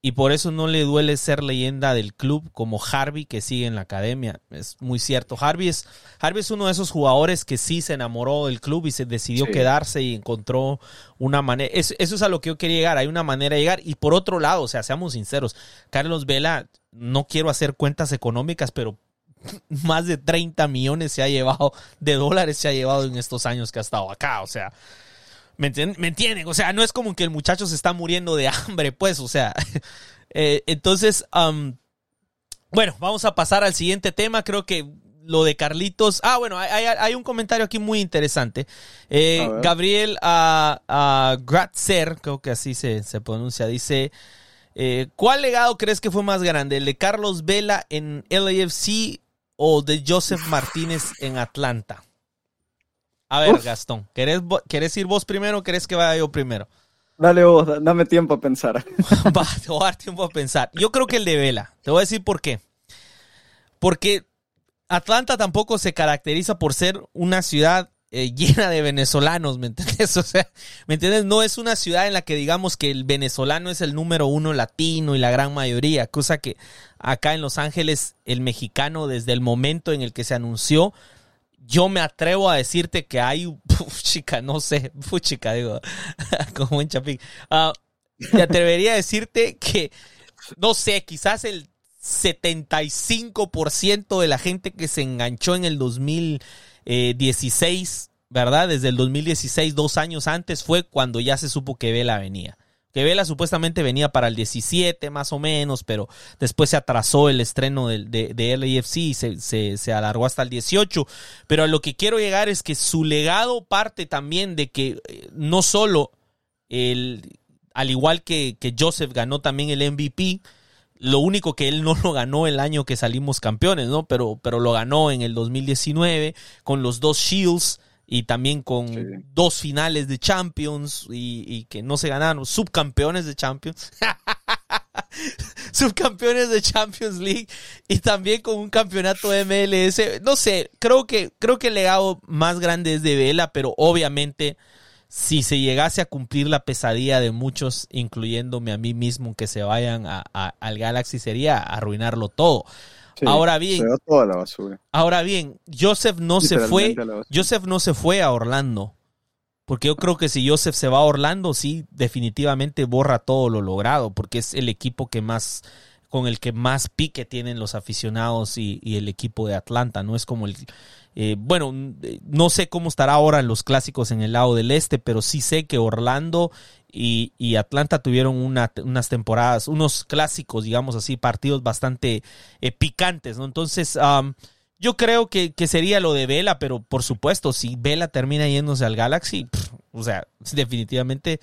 y por eso no le duele ser leyenda del club como Harvey que sigue en la academia. Es muy cierto. Harvey es, Harvey es uno de esos jugadores que sí se enamoró del club y se decidió quedarse y encontró una manera. Eso, es a lo que yo quería llegar. Hay una manera de llegar. Y por otro lado, o sea, seamos sinceros, Carlos Vela, no quiero hacer cuentas económicas, pero más de 30 millones se ha llevado de dólares se ha llevado en estos años que ha estado acá. O sea, ¿Me, entienden? O sea, no es como que el muchacho se está muriendo de hambre, pues, o sea. Eh, entonces, bueno, vamos a pasar al siguiente tema. Creo que lo de Carlitos. Ah, bueno, hay, un comentario aquí muy interesante. Eh, Gabriel uh, Gratzer, creo que así se, se pronuncia, dice. Eh, ¿Cuál legado crees que fue más grande? ¿El de Carlos Vela en LAFC o de Joseph Martínez en Atlanta? A ver, Gastón, ¿querés, ir vos primero o querés que vaya yo primero? Dale vos, dame tiempo a pensar. Va, te voy a dar tiempo a pensar. Yo creo que el de Vela. Te voy a decir por qué. Porque Atlanta tampoco se caracteriza por ser una ciudad eh, llena de venezolanos, ¿me entiendes? O sea, ¿me entiendes? No es una ciudad en la que digamos que el venezolano es el número uno latino y la gran mayoría, cosa que acá en Los Ángeles el mexicano desde el momento en el que se anunció, yo me atrevo a decirte que hay, chica, no sé, chica, digo, como un chapín. Uh, te atrevería a decirte que, no sé, quizás el 75% de la gente que se enganchó en el 2016, ¿verdad? Desde el 2016, dos años antes, fue cuando ya se supo que Vela venía. Que Vela supuestamente venía para el 17 más o menos, pero después se atrasó el estreno de, de, de LAFC y se, se, alargó hasta el 18. Pero a lo que quiero llegar es que su legado parte también de que eh, no solo el, al igual que, que Joseph ganó también el MVP, lo único que él no lo ganó el año que salimos campeones, ¿no? Pero, pero lo ganó en el 2019 con los dos Shields y también con dos finales de Champions y, que no se ganaron, subcampeones de Champions. subcampeones de Champions League y también con un campeonato de MLS. No sé, creo que, creo que el legado más grande es de Vela, pero obviamente si se llegase a cumplir la pesadilla de muchos, incluyéndome a mí mismo, que se vayan a, al Galaxy, sería arruinarlo todo. Ahora bien, ahora bien, Joseph no se fue, Joseph no se fue a Orlando. Porque yo creo que si Joseph se va a Orlando, sí, definitivamente borra todo lo logrado, porque es el equipo que más, con el que más pique tienen los aficionados y, el equipo de Atlanta, no es como el, eh, bueno, no sé cómo estará ahora en los clásicos en el lado del este, pero sí sé que Orlando y, Atlanta tuvieron unas temporadas, unos clásicos, digamos así, partidos bastante eh, picantes, ¿no? Entonces, yo creo que, sería lo de Vela, pero por supuesto, si Vela termina yéndose al Galaxy, o sea, definitivamente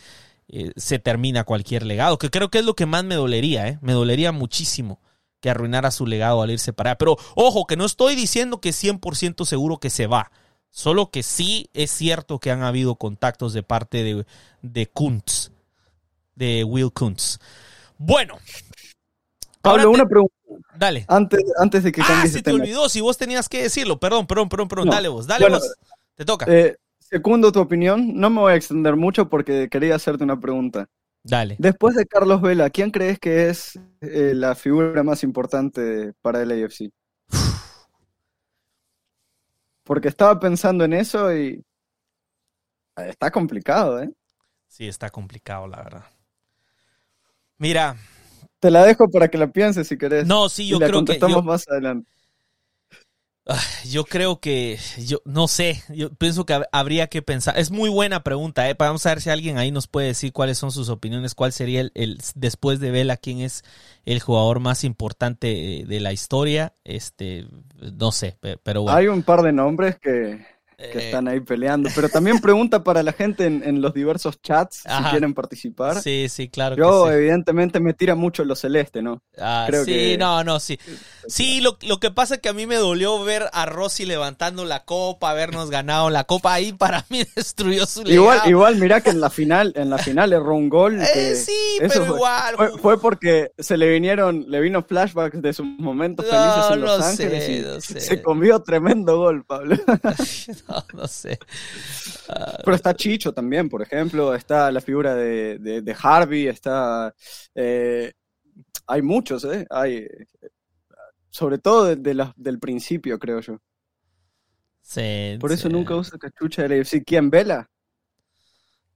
eh, se termina cualquier legado, que creo que es lo que más me dolería, ¿eh? Me dolería muchísimo que arruinara su legado al irse para allá. Pero ojo, que no estoy diciendo que 100% seguro que se va. Solo que sí es cierto que han habido contactos de parte de, de Kuntz, de Will Kuntz. Bueno. Pablo, una pregunta. Dale. Antes, antes de que ah, se te olvidó, si vos tenías que decirlo. Perdón, perdón, perdón, perdón. dale vos, dale vos. Te toca. Eh, segundo tu opinión, no me voy a extender mucho porque quería hacerte una pregunta. Dale. Después de Carlos Vela, ¿quién crees que es eh, la figura más importante para el AFC? Porque estaba pensando en eso y está complicado, ¿eh? Sí, está complicado, la verdad. Mira. Te la dejo para que la pienses si querés. No, sí, yo creo que. Yo... más adelante. Yo creo que, yo no sé, yo pienso que habría que pensar. Es muy buena pregunta, ¿eh? Vamos a ver si alguien ahí nos puede decir cuáles son sus opiniones, cuál sería el, el después de Vela, quién es el jugador más importante de la historia. Este, no sé, pero bueno. Hay un par de nombres que, que eh, están ahí peleando. Pero también pregunta para la gente en, los diversos chats si quieren participar. Sí, sí, claro. Yo, evidentemente, me tira mucho lo celeste, ¿no? Ah, sí, no, no, sí. Sí, lo, lo, que pasa es que a mí me dolió ver a Rossi levantando la copa, habernos ganado la copa. Ahí para mí destruyó su legado. Igual, igual, mira que en la final, en la final erró un gol. Eh, sí, pero igual. Fue, porque se le vinieron, le vino flashbacks de sus momentos felices en Los Ángeles y se comió tremendo gol, Pablo. no, sé. Pero está Chicho también, por ejemplo, está la figura de, Harvey, está... Eh, hay muchos, ¿eh? Hay, sobre todo de, del principio, creo yo. Sí, por eso nunca usa cachucha de la ¿Quién vela?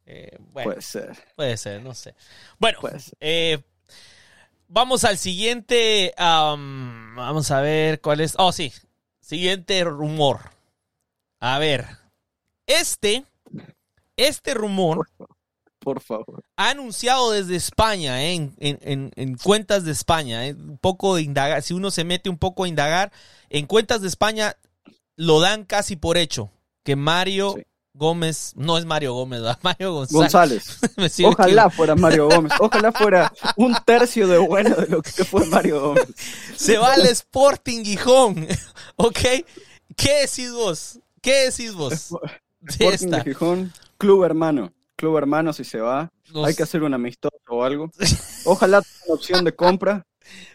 Eh, puede ser. Puede ser, no sé. Bueno, eh, vamos al siguiente. vamos a ver cuál es. Oh, sí. Siguiente rumor. A ver, este, este rumor, por favor, ha anunciado desde España, eh, en, cuentas de España, eh, un poco de indagar, si uno se mete un poco a indagar, en cuentas de España lo dan casi por hecho, que Mario Gómez, no es Mario Gómez, Mario González. Ojalá fuera Mario Gómez, ojalá fuera un tercio de bueno de lo que fue Mario Gómez. Se va al Sporting Gijón, ¿ok? ¿Qué decís vos? ¿Qué decís vos? Sporting de Gijón, club hermano. Club hermano si se va. Hay que hacer un amistoso o algo. Ojalá tenga opción de compra.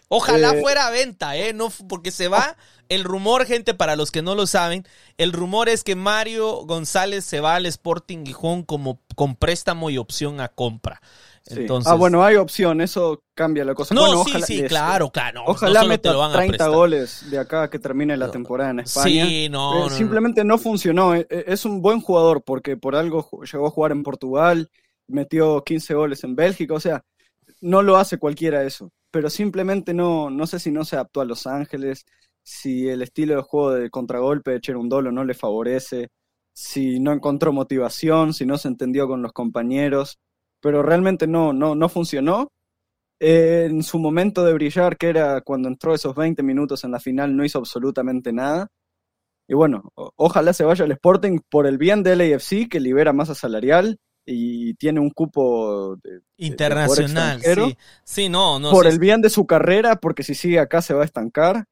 Ojalá Eh, fuera a venta, ¿eh? No, porque se va. El rumor, gente, para los que no lo saben, el rumor es que Mario González se va al Sporting Gijón como con préstamo y opción a compra. Sí. Entonces, Ah, bueno, hay opción, eso cambia la cosa. no, Bueno, sí, ojalá- sí, eso. claro, claro. no, Ojalá no te meta lo van a 30 prestar. goles de acá que termine la temporada en España. Sí, no, Eh, no. Simplemente no funcionó. Eh, eh, Es un buen jugador porque por algo llegó a jugar en Portugal, metió 15 goles en Bélgica, o sea, no lo hace cualquiera eso. Pero simplemente no, no sé si no se adaptó a Los Ángeles, si el estilo de juego de contragolpe de Cherundolo no le favorece, si no encontró motivación, si no se entendió con los compañeros, pero realmente no, no, no funcionó. Eh, en su momento de brillar, que era cuando entró esos 20 minutos en la final, no hizo absolutamente nada. Y bueno, ojalá se vaya al Sporting por el bien del LAFC, que libera masa salarial y tiene un cupo de- Internacional, sí. Sí, no, no. por sí, el bien de su carrera, porque si sigue acá se va a estancar.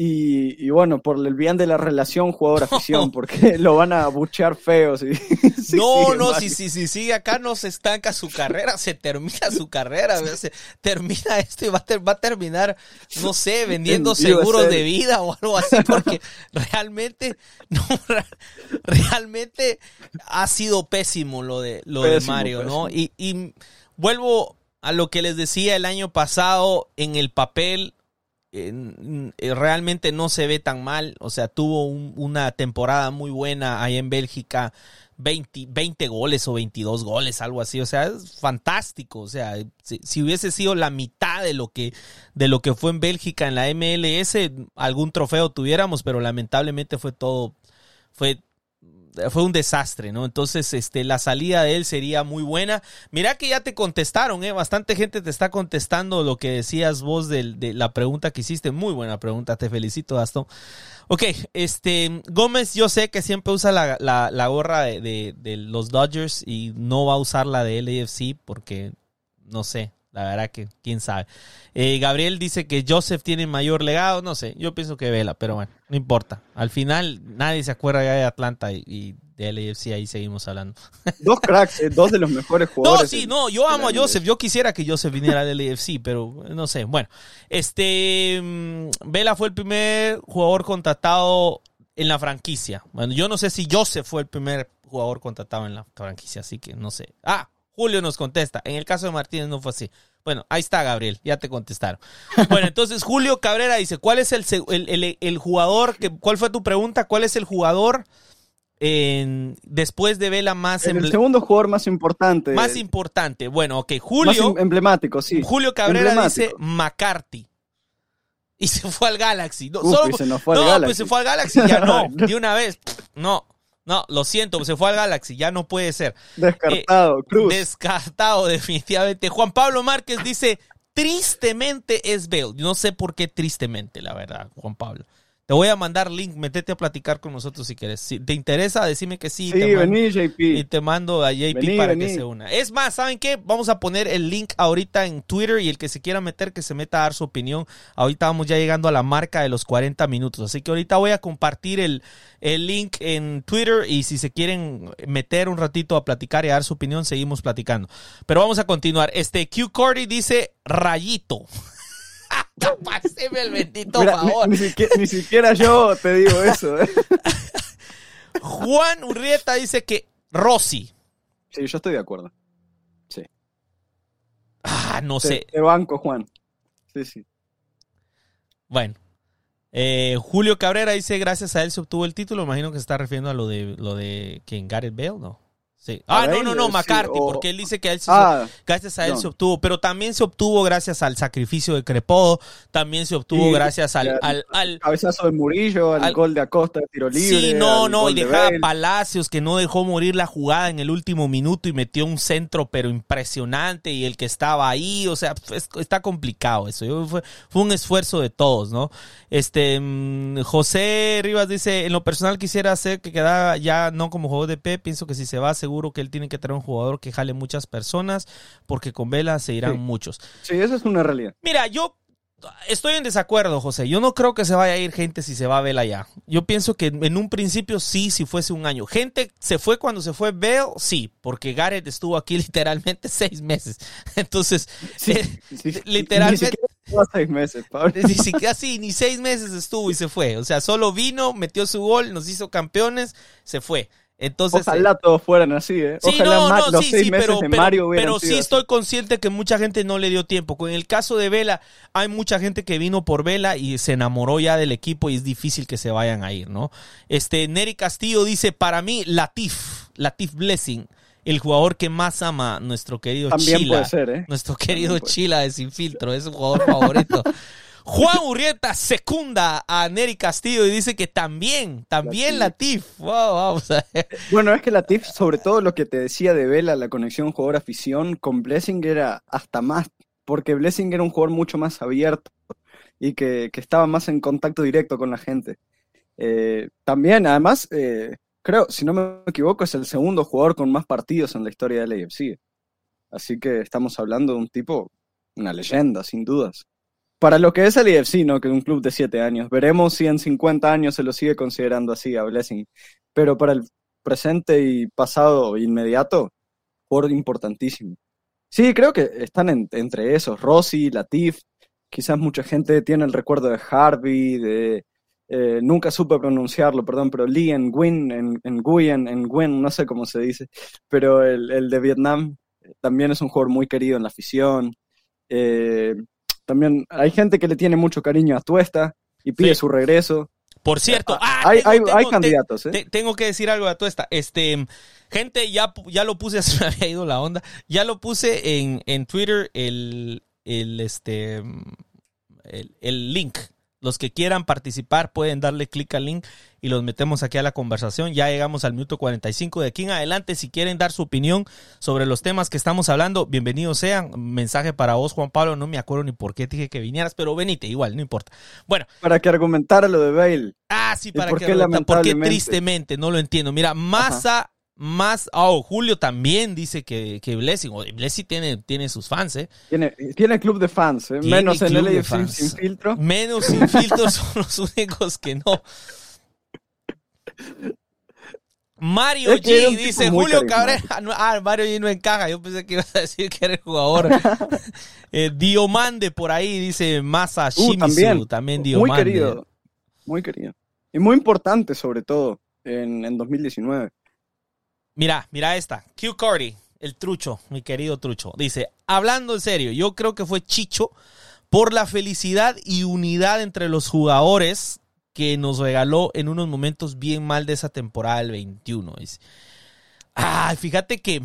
Y, y bueno, por el bien de la relación jugador-afición, porque lo van a buchear feo. si- si no, no, si, si, si sigue acá no se estanca su carrera, se termina su carrera, se termina esto y va a, ter- va a terminar, no sé, vendiendo seguros de vida o algo así, porque realmente, no, re- realmente ha sido pésimo lo de, lo de Pésimo, Mario, ¿no? Y, y vuelvo a lo que les decía el año pasado en el papel, eh, realmente no se ve tan mal. O sea, tuvo un- una temporada muy buena ahí en Bélgica. 20, 20 goles o 22 goles, algo así. O sea, es fantástico. O sea, si, si hubiese sido la mitad de lo que de lo que fue en Bélgica en la MLS, algún trofeo tuviéramos, pero lamentablemente fue todo fue fue un desastre, ¿no? Entonces, este, la salida de él sería muy buena. Mira que ya te contestaron, ¿eh? Bastante gente te está contestando lo que decías vos de, la pregunta que hiciste. Muy buena pregunta, te felicito, Gastón. Ok, este, Gómez, yo sé que siempre usa la, la- la gorra de, de- de los Dodgers y no va a usar la de LAFC porque, no sé, la verdad que quién sabe. Eh, Gabriel dice que Joseph tiene mayor legado, no sé, yo pienso que Vela, pero bueno, no importa. Al final nadie se acuerda ya de Atlanta y, y de LAFC, ahí seguimos hablando. Dos cracks, eh, dos de los mejores No, jugadores. sí, de- no, yo amo a Joseph, yo quisiera que Joseph viniera al LAFC, pero no sé, bueno. Este, mm, Vela fue el primer jugador contratado en la franquicia. Bueno, yo no sé si Joseph fue el primer jugador contratado en la franquicia, así que no sé. Ah, Julio nos contesta, en el caso de Martínez no fue así. Bueno, ahí está Gabriel, ya te contestaron. Bueno, entonces Julio Cabrera dice, ¿cuál es el, seg- el, el- el jugador, que, cuál fue tu pregunta? ¿Cuál es el jugador en- después de Vela más, El emble- segundo jugador más importante. más importante? Bueno, ok, más Julio, em- emblemático, sí. Julio Cabrera dice McCarthy. Y se fue al Galaxy. No, Uf, solo se nos fue al no, Galaxy. pues se fue al Galaxy, ya no, de una vez. No, no, lo siento, se fue al Galaxy, ya no puede ser. Descartado, Cruz. Descartado, definitivamente. Juan Pablo Márquez dice, tristemente es Bale. No sé por qué tristemente, la verdad, Juan Pablo. Te voy a mandar link, metete a platicar con nosotros si quieres. Si te interesa, decime que sí. sí, te mando- vení, JP. y te mando a JP Vení, para que se una. Es más, ¿saben qué? Vamos a poner el link ahorita en Twitter y el que se quiera meter, que se meta a dar su opinión. Ahorita vamos ya llegando a la marca de los 40 minutos. Así que ahorita voy a compartir el, el link en Twitter y si se quieren meter un ratito a platicar y a dar su opinión, seguimos platicando. Pero vamos a continuar. Este Q Cordy dice rayito. Páseme el bendito Mira, ni, favor. ni siquiera, ni siquiera yo te digo eso. ¿eh? Juan Urrieta dice que Rossi. Sí, yo estoy de acuerdo. Ah, no Te, sé. te banco, Juan. Sí, sí. Bueno. Eh, Julio Cabrera dice, gracias a él se obtuvo el título. Imagino que se está refiriendo a lo de lo de que en Gareth Bale, ¿no? Sí. Ah, no, no, no, sí, McCarthy, o- porque él dice que él se- Ah, gracias a él no. se obtuvo, pero también se obtuvo gracias al sacrificio de Crepó, también se obtuvo Sí, gracias al, al, al- cabezazo de Murillo, al- gol de Acosta de tiro libre. Sí, no, no, y de dejaba. Palacios que no dejó morir la jugada en el último minuto y metió un centro pero impresionante y el que estaba ahí, o sea, es- está complicado eso. Yo- fue, fue un esfuerzo de todos, ¿no? Este mm, José Rivas dice, en lo personal quisiera hacer que quedara ya no como jugador de P, pienso que si se va seguro que él tiene que traer un jugador que jale muchas personas porque con Vela se irán Sí. muchos. Sí, eso es una realidad. Mira, yo estoy en desacuerdo, José. Yo no creo que se vaya a ir gente si se va a Vela ya. Yo pienso que en un principio sí, si fuese un año. Gente se fue cuando se fue Bale, sí, porque Gareth estuvo aquí literalmente seis meses. Entonces, Sí, eh, sí, sí. literalmente- Ni siquiera, seis meses, Pablo. Ni casi ni seis meses estuvo y se fue. O sea, solo vino, metió su gol, nos hizo campeones, se fue. Entonces, Ojalá eh, todos fueran así, ¿eh? Sí, Ojalá no, Ma- no, los sí, seis sí, meses pero, de pero- Mario pero sido sí así. estoy consciente que mucha gente no le dio tiempo. Con el caso de Vela, hay mucha gente que vino por Vela y se enamoró ya del equipo y es difícil que se vayan a ir, ¿no? Este, Neri Castillo dice, para mí, Latif, Latif Blessing, el jugador que más ama nuestro querido También Chila. puede ser, ¿eh? Nuestro querido Chila de Sin Filtro, es su jugador favorito. Juan Urrieta secunda a Neri Castillo y dice que también, también Latif. Wow, vamos a ver. Bueno, es que la TIF, sobre todo lo que te decía de Vela, la conexión jugador-afición, con Blessing era hasta más, porque Blessing era un jugador mucho más abierto y que, que estaba más en contacto directo con la gente. Eh, también, además, eh, creo, si no me equivoco, es el segundo jugador con más partidos en la historia del AFC. Así que estamos hablando de un tipo, una leyenda, sin dudas. Para lo que es el AFC, ¿no? Que es un club de siete años. Veremos si en 50 años se lo sigue considerando así a Blessing. Pero para el presente y pasado inmediato, jugador importantísimo. Sí, creo que están en- entre esos, Rossi, Latif, quizás mucha gente tiene el recuerdo de Harvey, de eh, nunca supe pronunciarlo, perdón, pero Lee en Nguyen, en, en Nguyen, en Nguyen, no sé cómo se dice, pero el, el de Vietnam eh, también es un jugador muy querido en la afición. Eh, también hay gente que le tiene mucho cariño a Tuesta y pide Sí. su regreso. Por cierto, ah, hay, tengo- hay, tengo- hay te- candidatos, ¿eh? te- tengo que decir algo a tu esta. Este, gente, ya, ya lo puse, se me había ido la onda. Ya lo puse en, en Twitter el, el, este, el, el link. Los que quieran participar pueden darle clic al link y los metemos aquí a la conversación. Ya llegamos al minuto 45 de aquí en adelante. Si quieren dar su opinión sobre los temas que estamos hablando, bienvenidos sean. Mensaje para vos, Juan Pablo. No me acuerdo ni por qué te dije que vinieras, pero venite, igual, no importa. Bueno, Para que argumentara lo de Bale. Ah, sí, ¿Y para que qué argumenta- ¿Por qué tristemente? No lo entiendo. Mira, Massa, más. Oh, Julio también dice que, que Blessing. Oh, Blessing tiene, tiene sus fans, ¿eh? Tiene, tiene club de fans, ¿eh? Menos en AFC fans. sin filtro. Menos sin filtros son los únicos que no. Mario Es que era G dice muy Julio. Cabrera. no, ah, Mario G no encaja. Yo pensé que ibas a decir que era el jugador. eh, Diomande por ahí dice Masa Uh, también. también Muy Diomande. querido. Muy querido. Y muy importante, sobre todo, en, en 2019. Mira, mira esta. Q Cardi, el trucho, mi querido trucho. Dice, hablando en serio, yo creo que fue Chicho por la felicidad y unidad entre los jugadores que nos regaló en unos momentos bien mal de esa temporada del 21. Dice. Ay, fíjate que.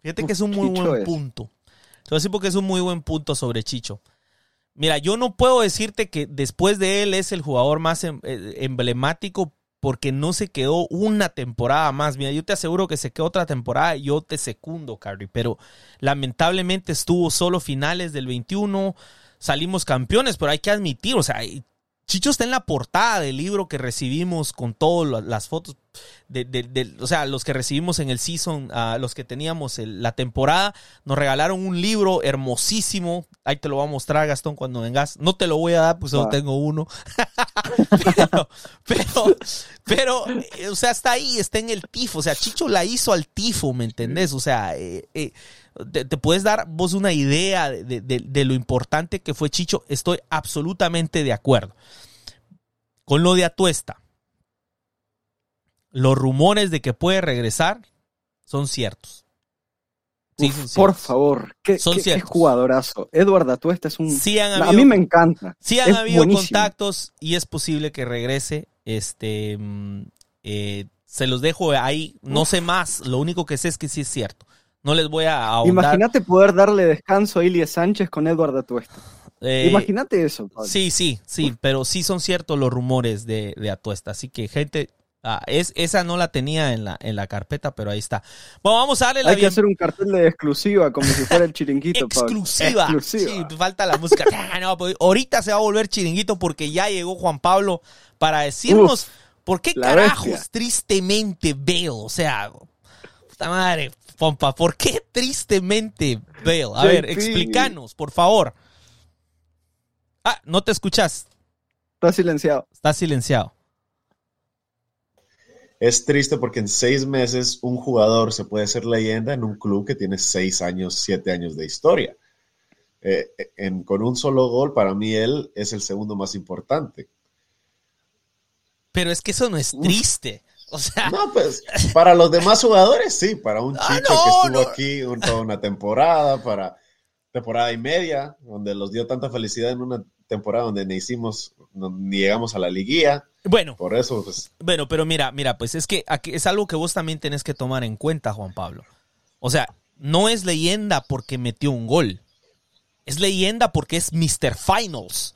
Fíjate que es un muy Chicho buen es. punto. Te voy a decir porque es un muy buen punto sobre Chicho. Mira, yo no puedo decirte que después de él es el jugador más em- eh, emblemático porque no se quedó una temporada más. Mira, yo te aseguro que se quedó otra temporada yo te secundo, Carrie, pero lamentablemente estuvo solo finales del 21, salimos campeones, pero hay que admitir, o sea, Chicho está en la portada del libro que recibimos con todas las fotos, de, de- de- o sea, los que recibimos en el season, ah, los que teníamos el- la temporada, nos regalaron un libro hermosísimo. Ahí te lo voy a mostrar, Gastón, cuando vengas. No te lo voy a dar, pues solo tengo uno. pero, pero, pero, eh, o sea, está ahí, está en el tifo. O sea, Chicho la hizo al tifo, ¿me entendés? O sea, eh, eh, te, te puedes dar vos una idea de, de- de- de lo importante que fue Chicho. Estoy absolutamente de acuerdo. Con lo de Atuesta, los rumores de que puede regresar son ciertos. Sí, Uf, por favor, qué, Son qué- qué ciertos. jugadorazo. Edward Atuesta es un... Sí han a mí me encanta. sí han es habido buenísimo. contactos y es posible que regrese. Este, mm, eh, se los dejo ahí. No sé más. Lo único que sé es que sí es cierto. No les voy a ahondar. Imagínate poder darle descanso a Ilie Sánchez con Edward Atuesta. Eh, Imagínate eso. Pablo. Sí, sí, sí, pero sí son ciertos los rumores de, de Atuesta. Así que, gente, ah, es, esa no la tenía en la, en la carpeta, pero ahí está. Bueno, vamos a darle la Hay que hacer un cartel de exclusiva como si fuera el chiringuito, exclusiva. Exclusiva. Sí, falta la música. Ah, no, pues, ahorita se va a volver chiringuito porque ya llegó Juan Pablo para decirnos Uf, por qué carajos bestia. tristemente veo. O sea, puta madre, pompa, ¿por qué tristemente veo? A ver, explícanos, por favor. Ah, no te escuchas. Está silenciado. Estás silenciado. Es triste porque en seis meses un jugador se puede ser leyenda en un club que tiene seis años, siete años de historia. eh, en, con un solo gol, para mí él es el segundo más importante. Pero es que eso no es triste. O sea, no, pues para los demás jugadores sí, para un ah, chico que estuvo aquí toda una temporada, para temporada y media, donde los dio tanta felicidad en una temporada donde ni hicimos, ni llegamos a la liguilla. Bueno, por eso, pues. Bueno, pero mira, mira, pues es que aquí es algo que vos también tenés que tomar en cuenta, Juan Pablo. O sea, no es leyenda porque metió un gol. Es leyenda porque es Mr. Finals.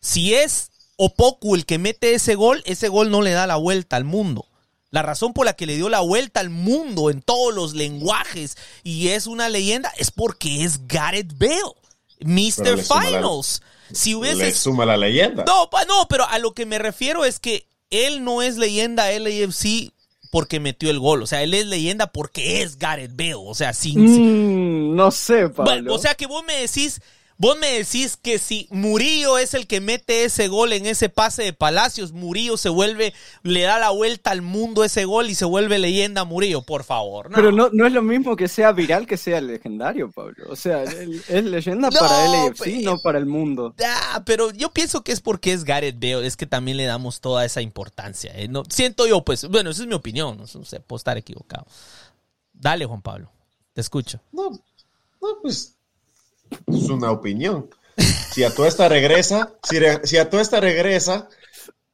Si es Opoku el que mete ese gol, ese gol no le da la vuelta al mundo. La razón por la que le dio la vuelta al mundo en todos los lenguajes y es una leyenda es porque es Gareth Bale, Mr. Finals. si hubiese... Le suma la leyenda. No, no, pero a lo que me refiero es que él no es leyenda LAFC porque metió el gol. O sea, él es leyenda porque es Gareth Bale. O sea, sin. Mm, no sé, Pablo. o sea, que vos me decís Vos me decís que si Murillo es el que mete ese gol en ese pase de Palacios, Murillo se vuelve, le da la vuelta al mundo ese gol y se vuelve leyenda Murillo, por favor. Pero no, no es lo mismo que sea viral que sea legendario, Pablo. O sea, es leyenda para LAFC, pues, no para el mundo. Ah, pero yo pienso que es porque es Gareth Bale, es que también le damos toda esa importancia. ¿eh? No, siento yo, pues, bueno, esa es mi opinión, no sé, puedo estar equivocado. Dale, Juan Pablo, te escucho. No, no, pues es una opinión. Si a esta regresa, si, si a esta regresa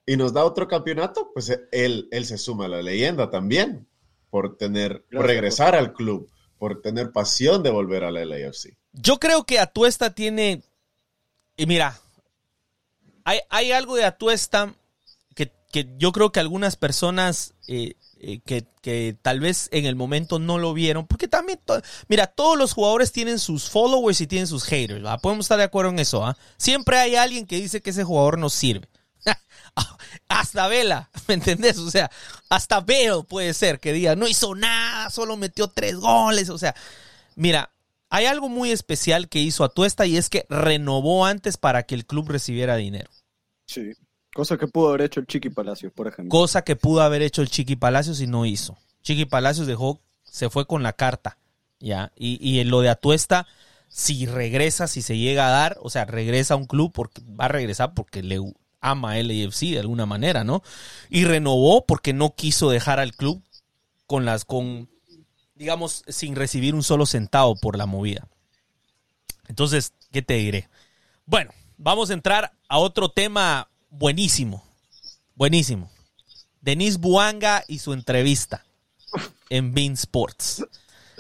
y nos da otro campeonato, pues él, él se suma a la leyenda también por tener, por regresar al club, por tener pasión de volver a la LAFC. Yo creo que Atuesta tiene, y mira, hay, hay algo de Atuesta que, que, yo creo que algunas personas eh, eh, que, tal vez en el momento no lo vieron, porque también, mira, todos los jugadores tienen sus followers y tienen sus haters, podemos estar de acuerdo en eso, ¿ah? siempre hay alguien que dice que ese jugador no sirve. hasta Vela, ¿me entendés? O sea, hasta Bale puede ser que diga, no hizo nada, solo metió tres goles, o sea, mira, hay algo muy especial que hizo Atuesta y es que renovó antes para que el club recibiera dinero. Sí. Cosa que pudo haber hecho el Chiqui Palacios, por ejemplo. Cosa que pudo haber hecho el Chiqui Palacios y no hizo. Chiqui Palacios dejó, se fue con la carta, ¿ya? Y, y en lo de Atuesta, si regresa, si se llega a dar, o sea, regresa a un club, porque va a regresar porque le ama LAFC de alguna manera, ¿no? Y renovó porque no quiso dejar al club con las, con, digamos, sin recibir un solo centavo por la movida. Entonces, ¿qué te diré? Bueno, vamos a entrar a otro tema buenísimo. Buenísimo. Denis Buanga y su entrevista en Bean Sports.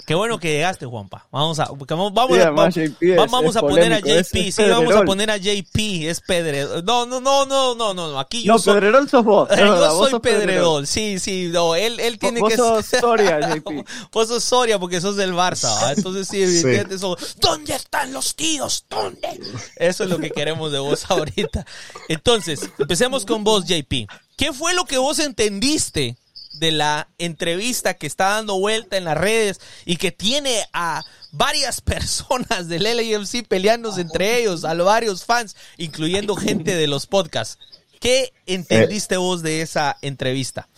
Qué bueno que llegaste, Juanpa. Vamos a, vamos, vamos, a poner a JP. sí, vamos a poner a JP. Es Pedredol. No, no, no, no, no, no. Aquí yo no, soy. Pedredol sos vos. yo soy Pedredol. Sí, sí. No, él, él tiene vos que sos Soria, JP. vos sos Soria porque sos del Barça. Entonces, sí, evidentemente ¿Dónde están los tíos? ¿Dónde? Eso es lo que queremos de vos ahorita. Entonces, empecemos con vos, JP. ¿Qué fue lo que vos entendiste? De la entrevista que está dando vuelta en las redes y que tiene a varias personas del LAFC peleándose entre ellos, a varios fans, incluyendo gente de los podcasts. ¿Qué entendiste vos de esa entrevista?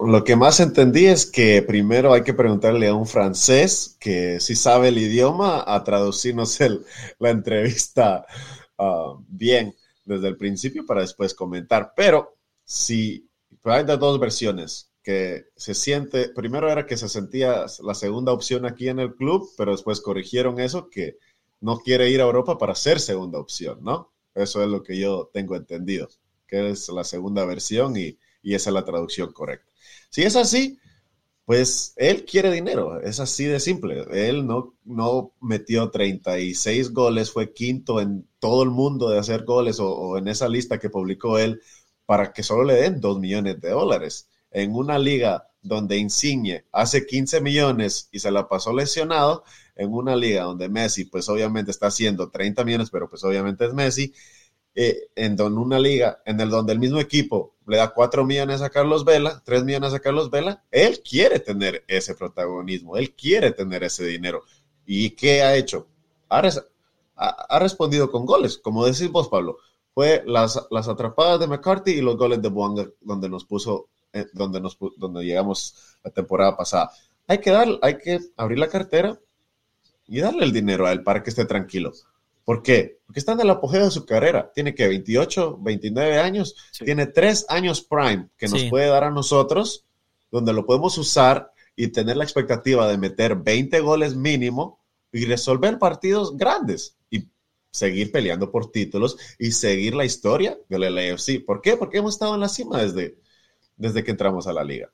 Lo que más entendí es que primero hay que preguntarle a un francés que si sabe el idioma a traducirnos el, la entrevista ah, bien desde el principio para después comentar. Pero si hay dos versiones que se siente, primero era que se sentía la segunda opción aquí en el club, pero después corrigieron eso, que no quiere ir a Europa para ser segunda opción, ¿no? Eso es lo que yo tengo entendido, que es la segunda versión y, esa es la traducción correcta. Si es así, pues él quiere dinero, es así de simple. Él no, no metió 36 goles, fue quinto en todo el mundo de hacer goles o, o en esa lista que publicó él para que solo le den 2 millones de dólares en una liga donde Insigne hace 15 millones y se la pasó lesionado, en una liga donde Messi, pues obviamente está haciendo 30 millones, pero pues obviamente es Messi, eh, en una liga en el donde el mismo equipo le da 4 millones a Carlos Vela, 3 millones a Carlos Vela, él quiere tener ese protagonismo, él quiere tener ese dinero. ¿Y qué ha hecho? Ha, ha, respondido con goles, como decís vos, Pablo. Fue las, las atrapadas de McCarthy y los goles de Buanga donde nos puso donde, nos, donde llegamos la temporada pasada. Hay que, dar, hay que abrir la cartera y darle el dinero a él para que esté tranquilo. ¿Por qué? Porque está en el apogeo de su carrera. Tiene que 28, 29 años. Sí. Tiene tres años prime que nos Sí. puede dar a nosotros, donde lo podemos usar y tener la expectativa de meter 20 goles mínimo y resolver partidos grandes y seguir peleando por títulos y seguir la historia del LAFC. ¿Por qué? Porque hemos estado en la cima desde, desde que entramos a la liga.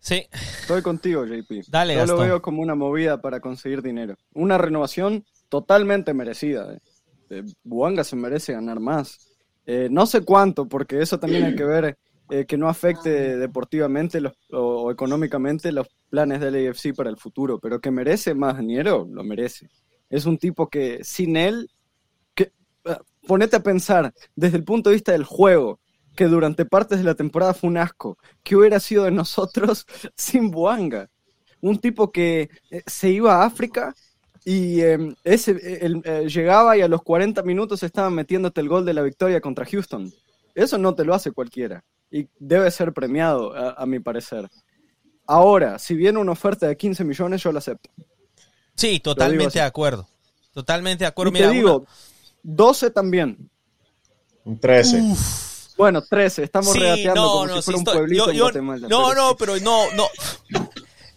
Sí, Estoy contigo, JP. Dale, Yo lo Gastón. veo como una movida para conseguir dinero. Una renovación totalmente merecida. eh. Eh, Buanga se merece ganar más. Eh, no sé cuánto, porque eso también hay que ver eh, que no afecte deportivamente los- o, o económicamente los planes del AFC para el futuro, pero que merece más dinero, lo merece. Es un tipo que sin él, que, ah, ponete a pensar desde el punto de vista del juego, que durante partes de la temporada fue un asco, que hubiera sido de nosotros sin Buanga. Un tipo que eh, se iba a África y eh, ese, el- eh, llegaba y a los 40 minutos estaba metiéndote el gol de la victoria contra Houston. Eso no te lo hace cualquiera y debe ser premiado, a, a mi parecer. Ahora, si viene una oferta de 15 millones, yo la acepto. sí, totalmente de acuerdo. Totalmente de Y acuerdo. te Mira, digo, una- 12 también. Un 13. Bueno, 13, estamos Sí, regateando no, como no, si fuera un pueblito yo- en Guatemala. No, pero no, pero no, no.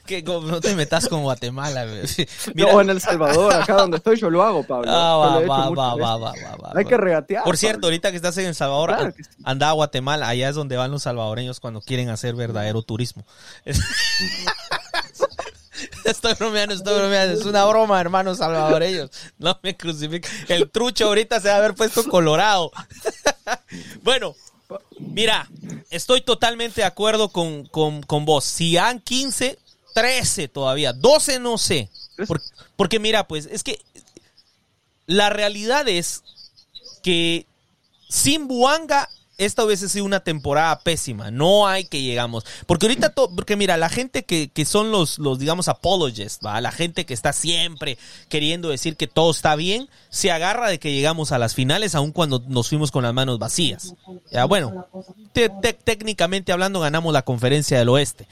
Que no te metas con Guatemala. Mira, No, en El Salvador, acá donde estoy, yo lo hago, Pablo. Ah, va, va, va, va, va, va, Hay que regatear. Por cierto, Pablo. ahorita que estás en El Salvador, Claro sí. anda a Guatemala, allá es donde van los salvadoreños cuando quieren hacer verdadero turismo. Es- Estoy bromeando, estoy bromeando. Es una broma, hermanos salvadoreños. No me crucifiquen. El trucho ahorita se va a haber puesto colorado. Bueno, mira, estoy totalmente de acuerdo con, con, con vos. Si han 15, 13 todavía. 12 no sé. Por- porque mira, pues es que la realidad es que sin Buanga esta hubiese sido una temporada pésima. No hay que llegamos. Porque ahorita, to- porque mira, la gente que, que son los, los, digamos, apologists, ¿va? La gente que está siempre queriendo decir que todo está bien, se agarra de que llegamos a las finales, aun cuando nos fuimos con las manos vacías. Ya, bueno, te- te- técnicamente hablando, ganamos la conferencia del oeste.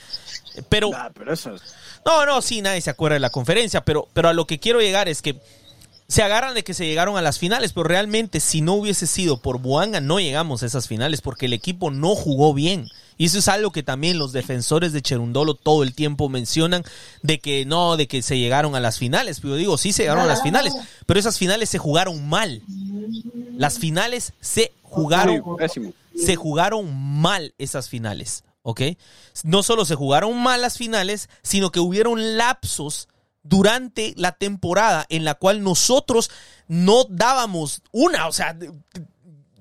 Pero, pero eso es- no, no, sí, nadie se acuerda de la conferencia, pero, pero a lo que quiero llegar es que se agarran de que se llegaron a las finales, pero realmente si no hubiese sido por Buanga no llegamos a esas finales porque el equipo no jugó bien. Y eso es algo que también los defensores de Cherundolo todo el tiempo mencionan de que no, de que se llegaron a las finales. Pero yo digo, sí se llegaron a las finales, pero esas finales se jugaron mal. Las finales se jugaron se jugaron mal esas finales, ¿ok? No solo se jugaron mal las finales, sino que hubieron lapsos durante la temporada en la cual nosotros no dábamos una, o sea,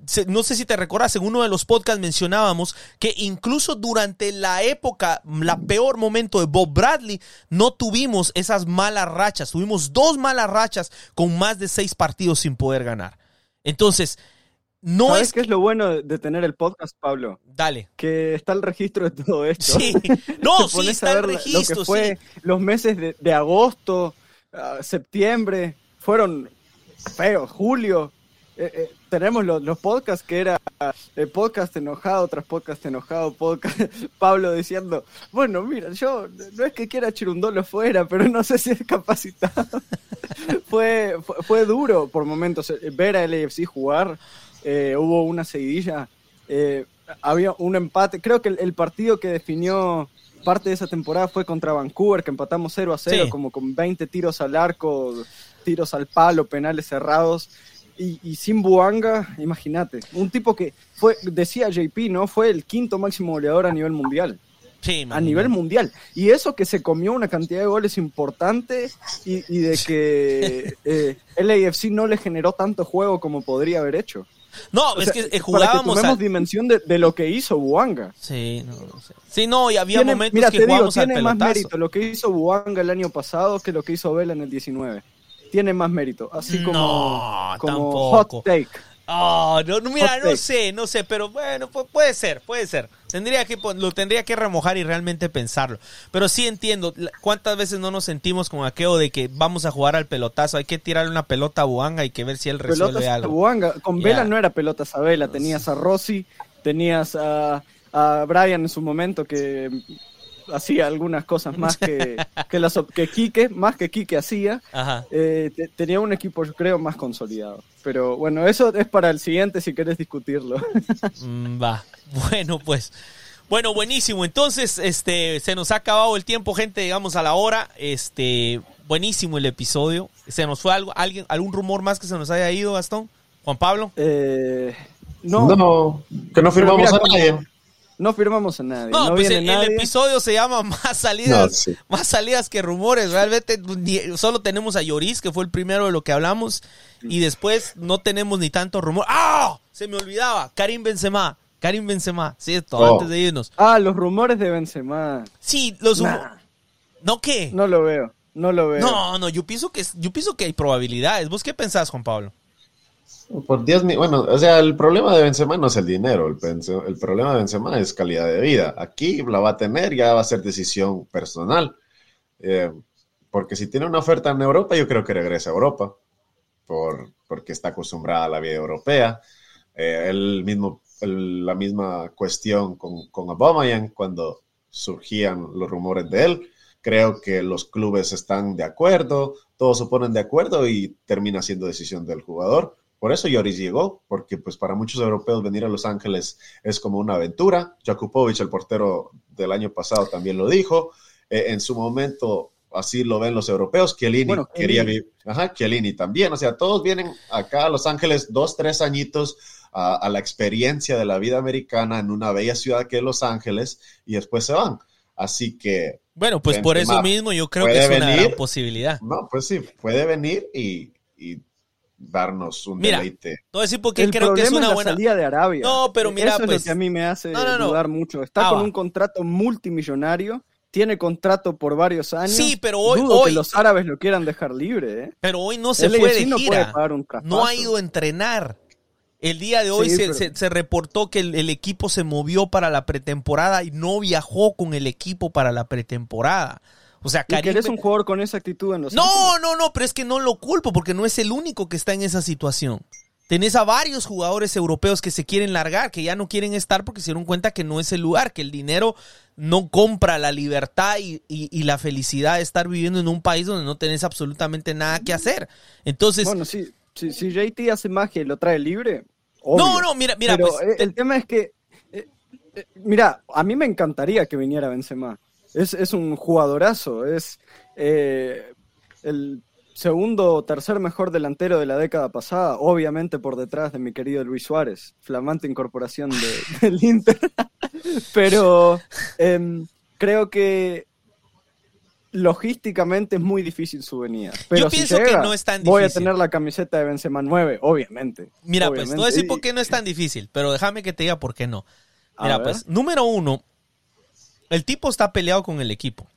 se- no sé si te recuerdas, en uno de los podcasts mencionábamos que incluso durante la época, la peor momento de Bob Bradley, no tuvimos esas malas rachas. Tuvimos dos malas rachas con más de seis partidos sin poder ganar. Entonces, no ¿Sabes es qué es lo bueno de- tener el podcast, Pablo? Dale. Que está el registro de todo esto. Sí. No, sí está el registro, Lo que fue sí. los meses de, de agosto, ah, septiembre, fueron feos, julio. Eh, eh, tenemos los, los podcasts que era eh, podcast enojado tras podcast enojado, podcast Pablo diciendo, bueno, mira, yo no es que quiera Chirundolo fuera, pero no sé si es capacitado. fue, fue, fue duro por momentos eh, ver a LAFC jugar. Eh, hubo una seguidilla, eh, había un empate. Creo que el, el partido que definió parte de esa temporada fue contra Vancouver, que empatamos 0 a 0, Sí. como con 20 tiros al arco, tiros al palo, penales cerrados. Y, y sin Buanga, imagínate, un tipo que fue, decía JP, ¿no? Fue el quinto máximo goleador a nivel mundial. Sí, A nivel mundial. Y eso que se comió una cantidad de goles importante y, y de que eh, LAFC no le generó tanto juego como podría haber hecho. No, O es sea, que eh, para jugábamos al- dimensión de, de lo que hizo Buanga. Sí, no, no sé. Sí, no, y había Tiene- momentos mira, que te digo, jugábamos al tiene más mérito lo que hizo Buanga el año pasado que lo que hizo Vela en el 19. Tiene más mérito, así como, No, como tampoco. hot take. Oh, no, no, mira, no sé, no sé, pero bueno, pu- puede ser, puede ser. Tendría que lo tendría que remojar y realmente pensarlo. Pero sí entiendo cuántas veces no nos sentimos con aquello de que vamos a jugar al pelotazo, hay que tirarle una pelota a Buanga y que ver si él resuelve Pelotas a algo. Buanga. Con. Vela no era pelotas a Vela, tenías a Rossi, tenías a, a Brian en su momento que hacía algunas cosas más que, que, las, que Quique, más que Quique hacía. Eh, tenía un equipo, yo creo, más consolidado. Pero bueno, eso es para el siguiente si querés discutirlo. Mm, va. Bueno, pues. Bueno, buenísimo. Entonces, este, se nos ha acabado el tiempo, gente, digamos a la hora. Este, buenísimo el episodio. ¿Se nos fue algo, alguien, algún rumor más que se nos haya ido, Gastón? Juan Pablo. Eh, no. no, que no firmamos a nadie. No firmamos a nadie. No, pues el, episodio se llama Más salidas, más salidas que rumores. Realmente solo tenemos a Lloris, que fue el primero de lo que hablamos, y después no tenemos ni tanto rumor. ¡Ah! Se me olvidaba. Karim Benzema. Karim Benzema, cierto, oh. antes de irnos. Ah, los rumores de Benzema. Sí, los rumores. ¿No qué? No lo veo. No lo veo. No, no, yo pienso que yo pienso que hay probabilidades. ¿Vos qué pensás, Juan Pablo? Por 10 bueno, o sea, el problema de Benzema no es el dinero, el, problema de Benzema es calidad de vida. Aquí la va a tener, ya va a ser decisión personal. Eh, porque si tiene una oferta en Europa, yo creo que regresa a Europa, por, porque está acostumbrada a la vida europea. Eh, el mismo, la misma cuestión con, con cuando surgían los rumores de él. Creo que los clubes están de acuerdo, todos se ponen de acuerdo y termina siendo decisión del jugador por eso Lloris llegó, porque pues para muchos europeos venir a Los Ángeles es como una aventura. Jakupovic, el portero del año pasado, también lo dijo. Eh, en su momento así lo ven los europeos. Chiellini quería vivir. Ajá, Chiellini también. O sea, todos vienen acá a Los Ángeles dos, tres añitos a, la experiencia de la vida americana en una bella ciudad que es Los Ángeles y después se van. Así que. Bueno, pues por eso mismo yo creo que es una gran posibilidad. No, pues sí, puede venir y darnos un mira, deleite. A decir porque creo que es una buena. salida de Arabia. No, pero mira, Eso es pues. lo que a mí me hace dudar mucho. Está ah, con un contrato multimillonario, tiene contrato por varios años. Sí, pero hoy. hoy... que los árabes lo quieran dejar libre, ¿eh? Pero hoy no se fue de gira. No, ha ido a entrenar. El día de hoy se, reportó que el, equipo se movió para la pretemporada y no viajó con el equipo para la pretemporada. O sea, Karim... ¿Y un jugador con esa actitud en los No, no, no, pero es que no lo culpo porque no es el único que está en esa situación. Tenés a varios jugadores europeos que se quieren largar, que ya no quieren estar porque se dieron cuenta que no es el lugar, que el dinero no compra la libertad y, la felicidad de estar viviendo en un país donde no tenés absolutamente nada que hacer. Entonces. Bueno, si, si, si JT hace magia y lo trae libre. No, no, mira, mira. Pero pues, el, tema es que. Eh, eh, mira, a mí me encantaría que viniera Benzema. Es, un jugadorazo, es eh, el segundo o tercer mejor delantero de la década pasada, obviamente por detrás de mi querido Luis Suárez, flamante incorporación del Inter. Pero em, creo que logísticamente es muy difícil su venida. Pero Yo pienso que no es tan difícil. Voy a tener la camiseta de Benzema 9, obviamente. Mira, pues, no voy a decir por qué no es tan difícil, pero déjame que te diga por qué no. Mira, pues, número uno, el tipo está peleado con el equipo.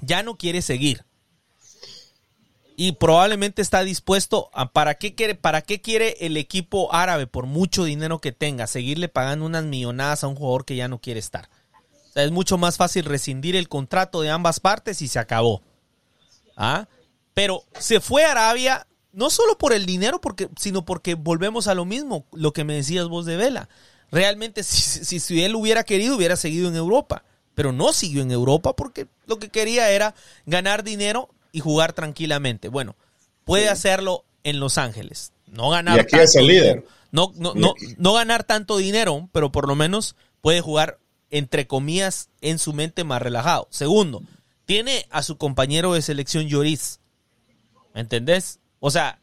Ya no quiere seguir. Y probablemente está dispuesto a para qué quiere, para qué quiere el equipo árabe, por mucho dinero que tenga, seguirle pagando unas millonadas a un jugador que ya no quiere estar. es mucho más fácil rescindir el contrato de ambas partes y se acabó. ¿Ah? Pero se fue a Arabia no solo por el dinero, porque, sino porque volvemos a lo mismo, lo que me decías vos de Vela. Realmente, si, si, él hubiera querido, hubiera seguido en Europa. Pero no siguió en Europa porque lo que quería era ganar dinero y jugar tranquilamente. Bueno, puede hacerlo en Los Ángeles. No ganar y aquí es el líder. No, no, no, no ganar tanto dinero, pero por lo menos puede jugar, entre comillas, en su mente más relajado. Segundo, tiene a su compañero de selección Lloris. ¿Me entendés? O sea,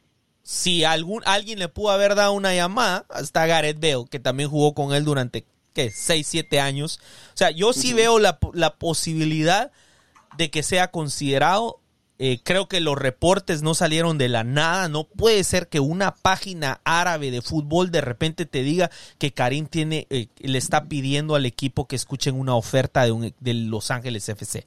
si algún, alguien le pudo haber dado una llamada, hasta Gareth Bale, que también jugó con él durante, ¿qué? 6, 7 años. O sea, yo sí veo la, posibilidad de que sea considerado. Eh, creo que los reportes no salieron de la nada. No puede ser que una página árabe de fútbol de repente te diga que Karim tiene, eh, le está pidiendo al equipo que escuchen una oferta de, un, de Los Ángeles FC.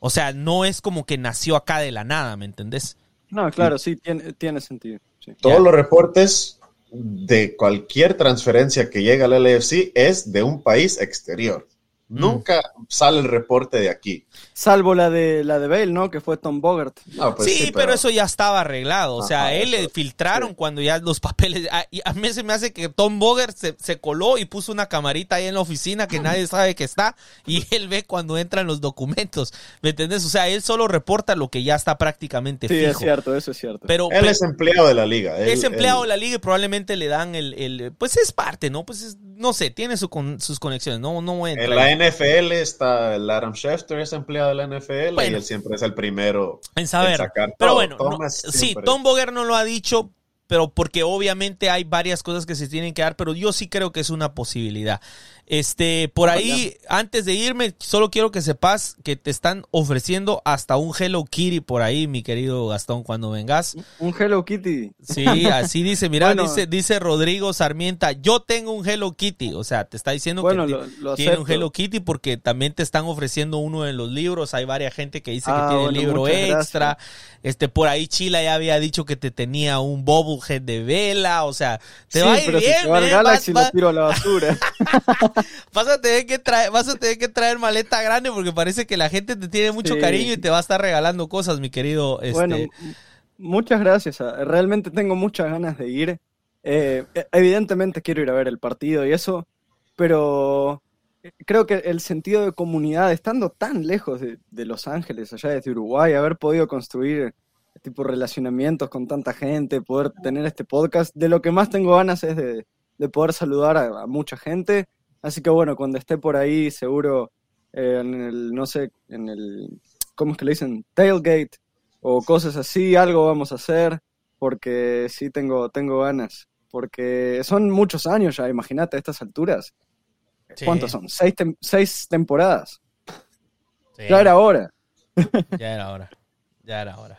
O sea, no es como que nació acá de la nada, ¿me entendés? No, claro, sí, tiene, tiene sentido. Todos los reportes de cualquier transferencia que llega al LFC es de un país exterior. Nunca sale el reporte de aquí. Salvo la de la de Bale, ¿no? Que fue Tom Bogart. Pues sí, pero... eso ya estaba arreglado. O sea, él le filtraron cuando ya los papeles. A, a, mí se me hace que Tom Bogart se, se, coló y puso una camarita ahí en la oficina que nadie sabe que está y él ve cuando entran los documentos. ¿Me entiendes? O sea, él solo reporta lo que ya está prácticamente sí, fijo. es cierto, eso es cierto. Pero, él es empleado de la liga. Él, es empleado de la liga y probablemente le dan el, el pues es parte, ¿no? Pues es, no sé, tiene su con, sus conexiones. No, no voy a En la NFL está el Adam Schefter, es empleado de la NFL bueno, y él siempre es el primero en saber. En sacar pero bueno, no, sí, Tom Boger no lo ha dicho, pero porque obviamente hay varias cosas que se tienen que dar, pero yo sí creo que es una posibilidad. Este, por ahí, antes de irme, solo quiero que sepas que te están ofreciendo hasta un Hello Kitty por ahí, mi querido Gastón, cuando vengas. Un Hello Kitty. Sí, así dice, mira, bueno, dice, dice Rodrigo Sarmienta, yo tengo un Hello Kitty, o sea, te está diciendo bueno, que lo, lo tiene un Hello Kitty porque también te están ofreciendo uno de los libros, hay varias gente que dice Ah, que tiene bueno, el libro extra, gracias. este, por ahí Chila ya había dicho que te tenía un bobblehead de vela, o sea, te sí, va a ir bien, si se va al ¿eh? Galaxy lo tiro a la basura. Vas a tener que traer, vas a tener que traer maleta grande porque parece que la gente te tiene mucho Sí. cariño y te va a estar regalando cosas, mi querido. Este, Bueno, muchas gracias. ah, Realmente tengo muchas ganas de ir. Eh, e- evidentemente quiero ir a ver el partido y eso, pero eh, creo que el sentido de comunidad, estando tan lejos de, de Los Ángeles, allá desde Uruguay, haber podido construir tipo relacionamientos con tanta gente, poder tener este podcast, de lo que más tengo ganas es de, de poder saludar a, a mucha gente. Así que bueno, cuando esté por ahí, seguro eh, en el, no sé, en el, ¿cómo es que le dicen? Tailgate o cosas así, algo vamos a hacer, porque sí tengo, tengo ganas. Porque son muchos años ya, imagínate a estas alturas. Sí. ¿Cuántos son? Seis, tem- seis temporadas. sí, Ya era hora. ya era hora. Ya era hora.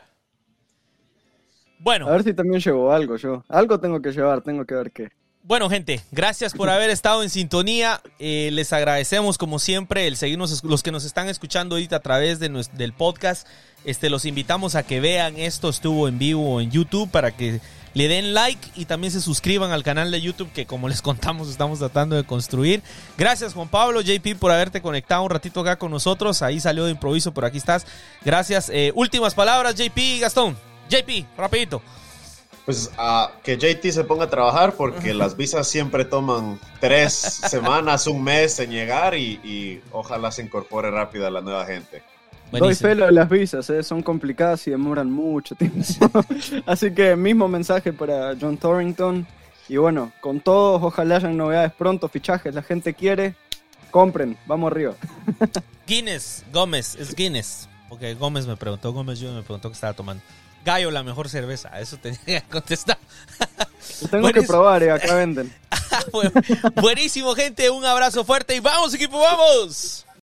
Bueno, A ver si también llevo algo yo. Algo tengo que llevar, tengo que ver qué. Bueno, gente, gracias por haber estado en sintonía. Eh, les agradecemos, como siempre, el seguirnos, los que nos están escuchando ahorita a través del podcast. Este, los invitamos a que vean esto, estuvo en vivo en YouTube, para que le den like y también se suscriban al canal de YouTube que, como les contamos, estamos tratando de construir. Gracias, Juan Pablo, JP, por haberte conectado un ratito acá con nosotros. Ahí salió de improviso, pero aquí estás. Gracias. Eh, últimas palabras, JP y Gastón. JP, rapidito. Pues a que JT se ponga a trabajar porque las visas siempre toman tres semanas, un mes en llegar y, y ojalá se incorpore rápido a la nueva gente. Doy Buenísimo. fe lo de las visas, ¿eh? son complicadas y demoran mucho tiempo. Así que mismo mensaje para John Torrington. Y bueno, con todos, ojalá hayan novedades pronto, fichajes, la gente quiere, compren, vamos arriba. Guinness, Gómez, es Guinness. Porque Gómez me preguntó, Gómez yo me preguntó que estaba tomando. Gallo, la mejor cerveza. Eso tenía que contestar. Lo tengo Buenísimo. que probar, ¿eh? acá venden. Buenísimo, gente. Un abrazo fuerte y vamos, equipo, vamos.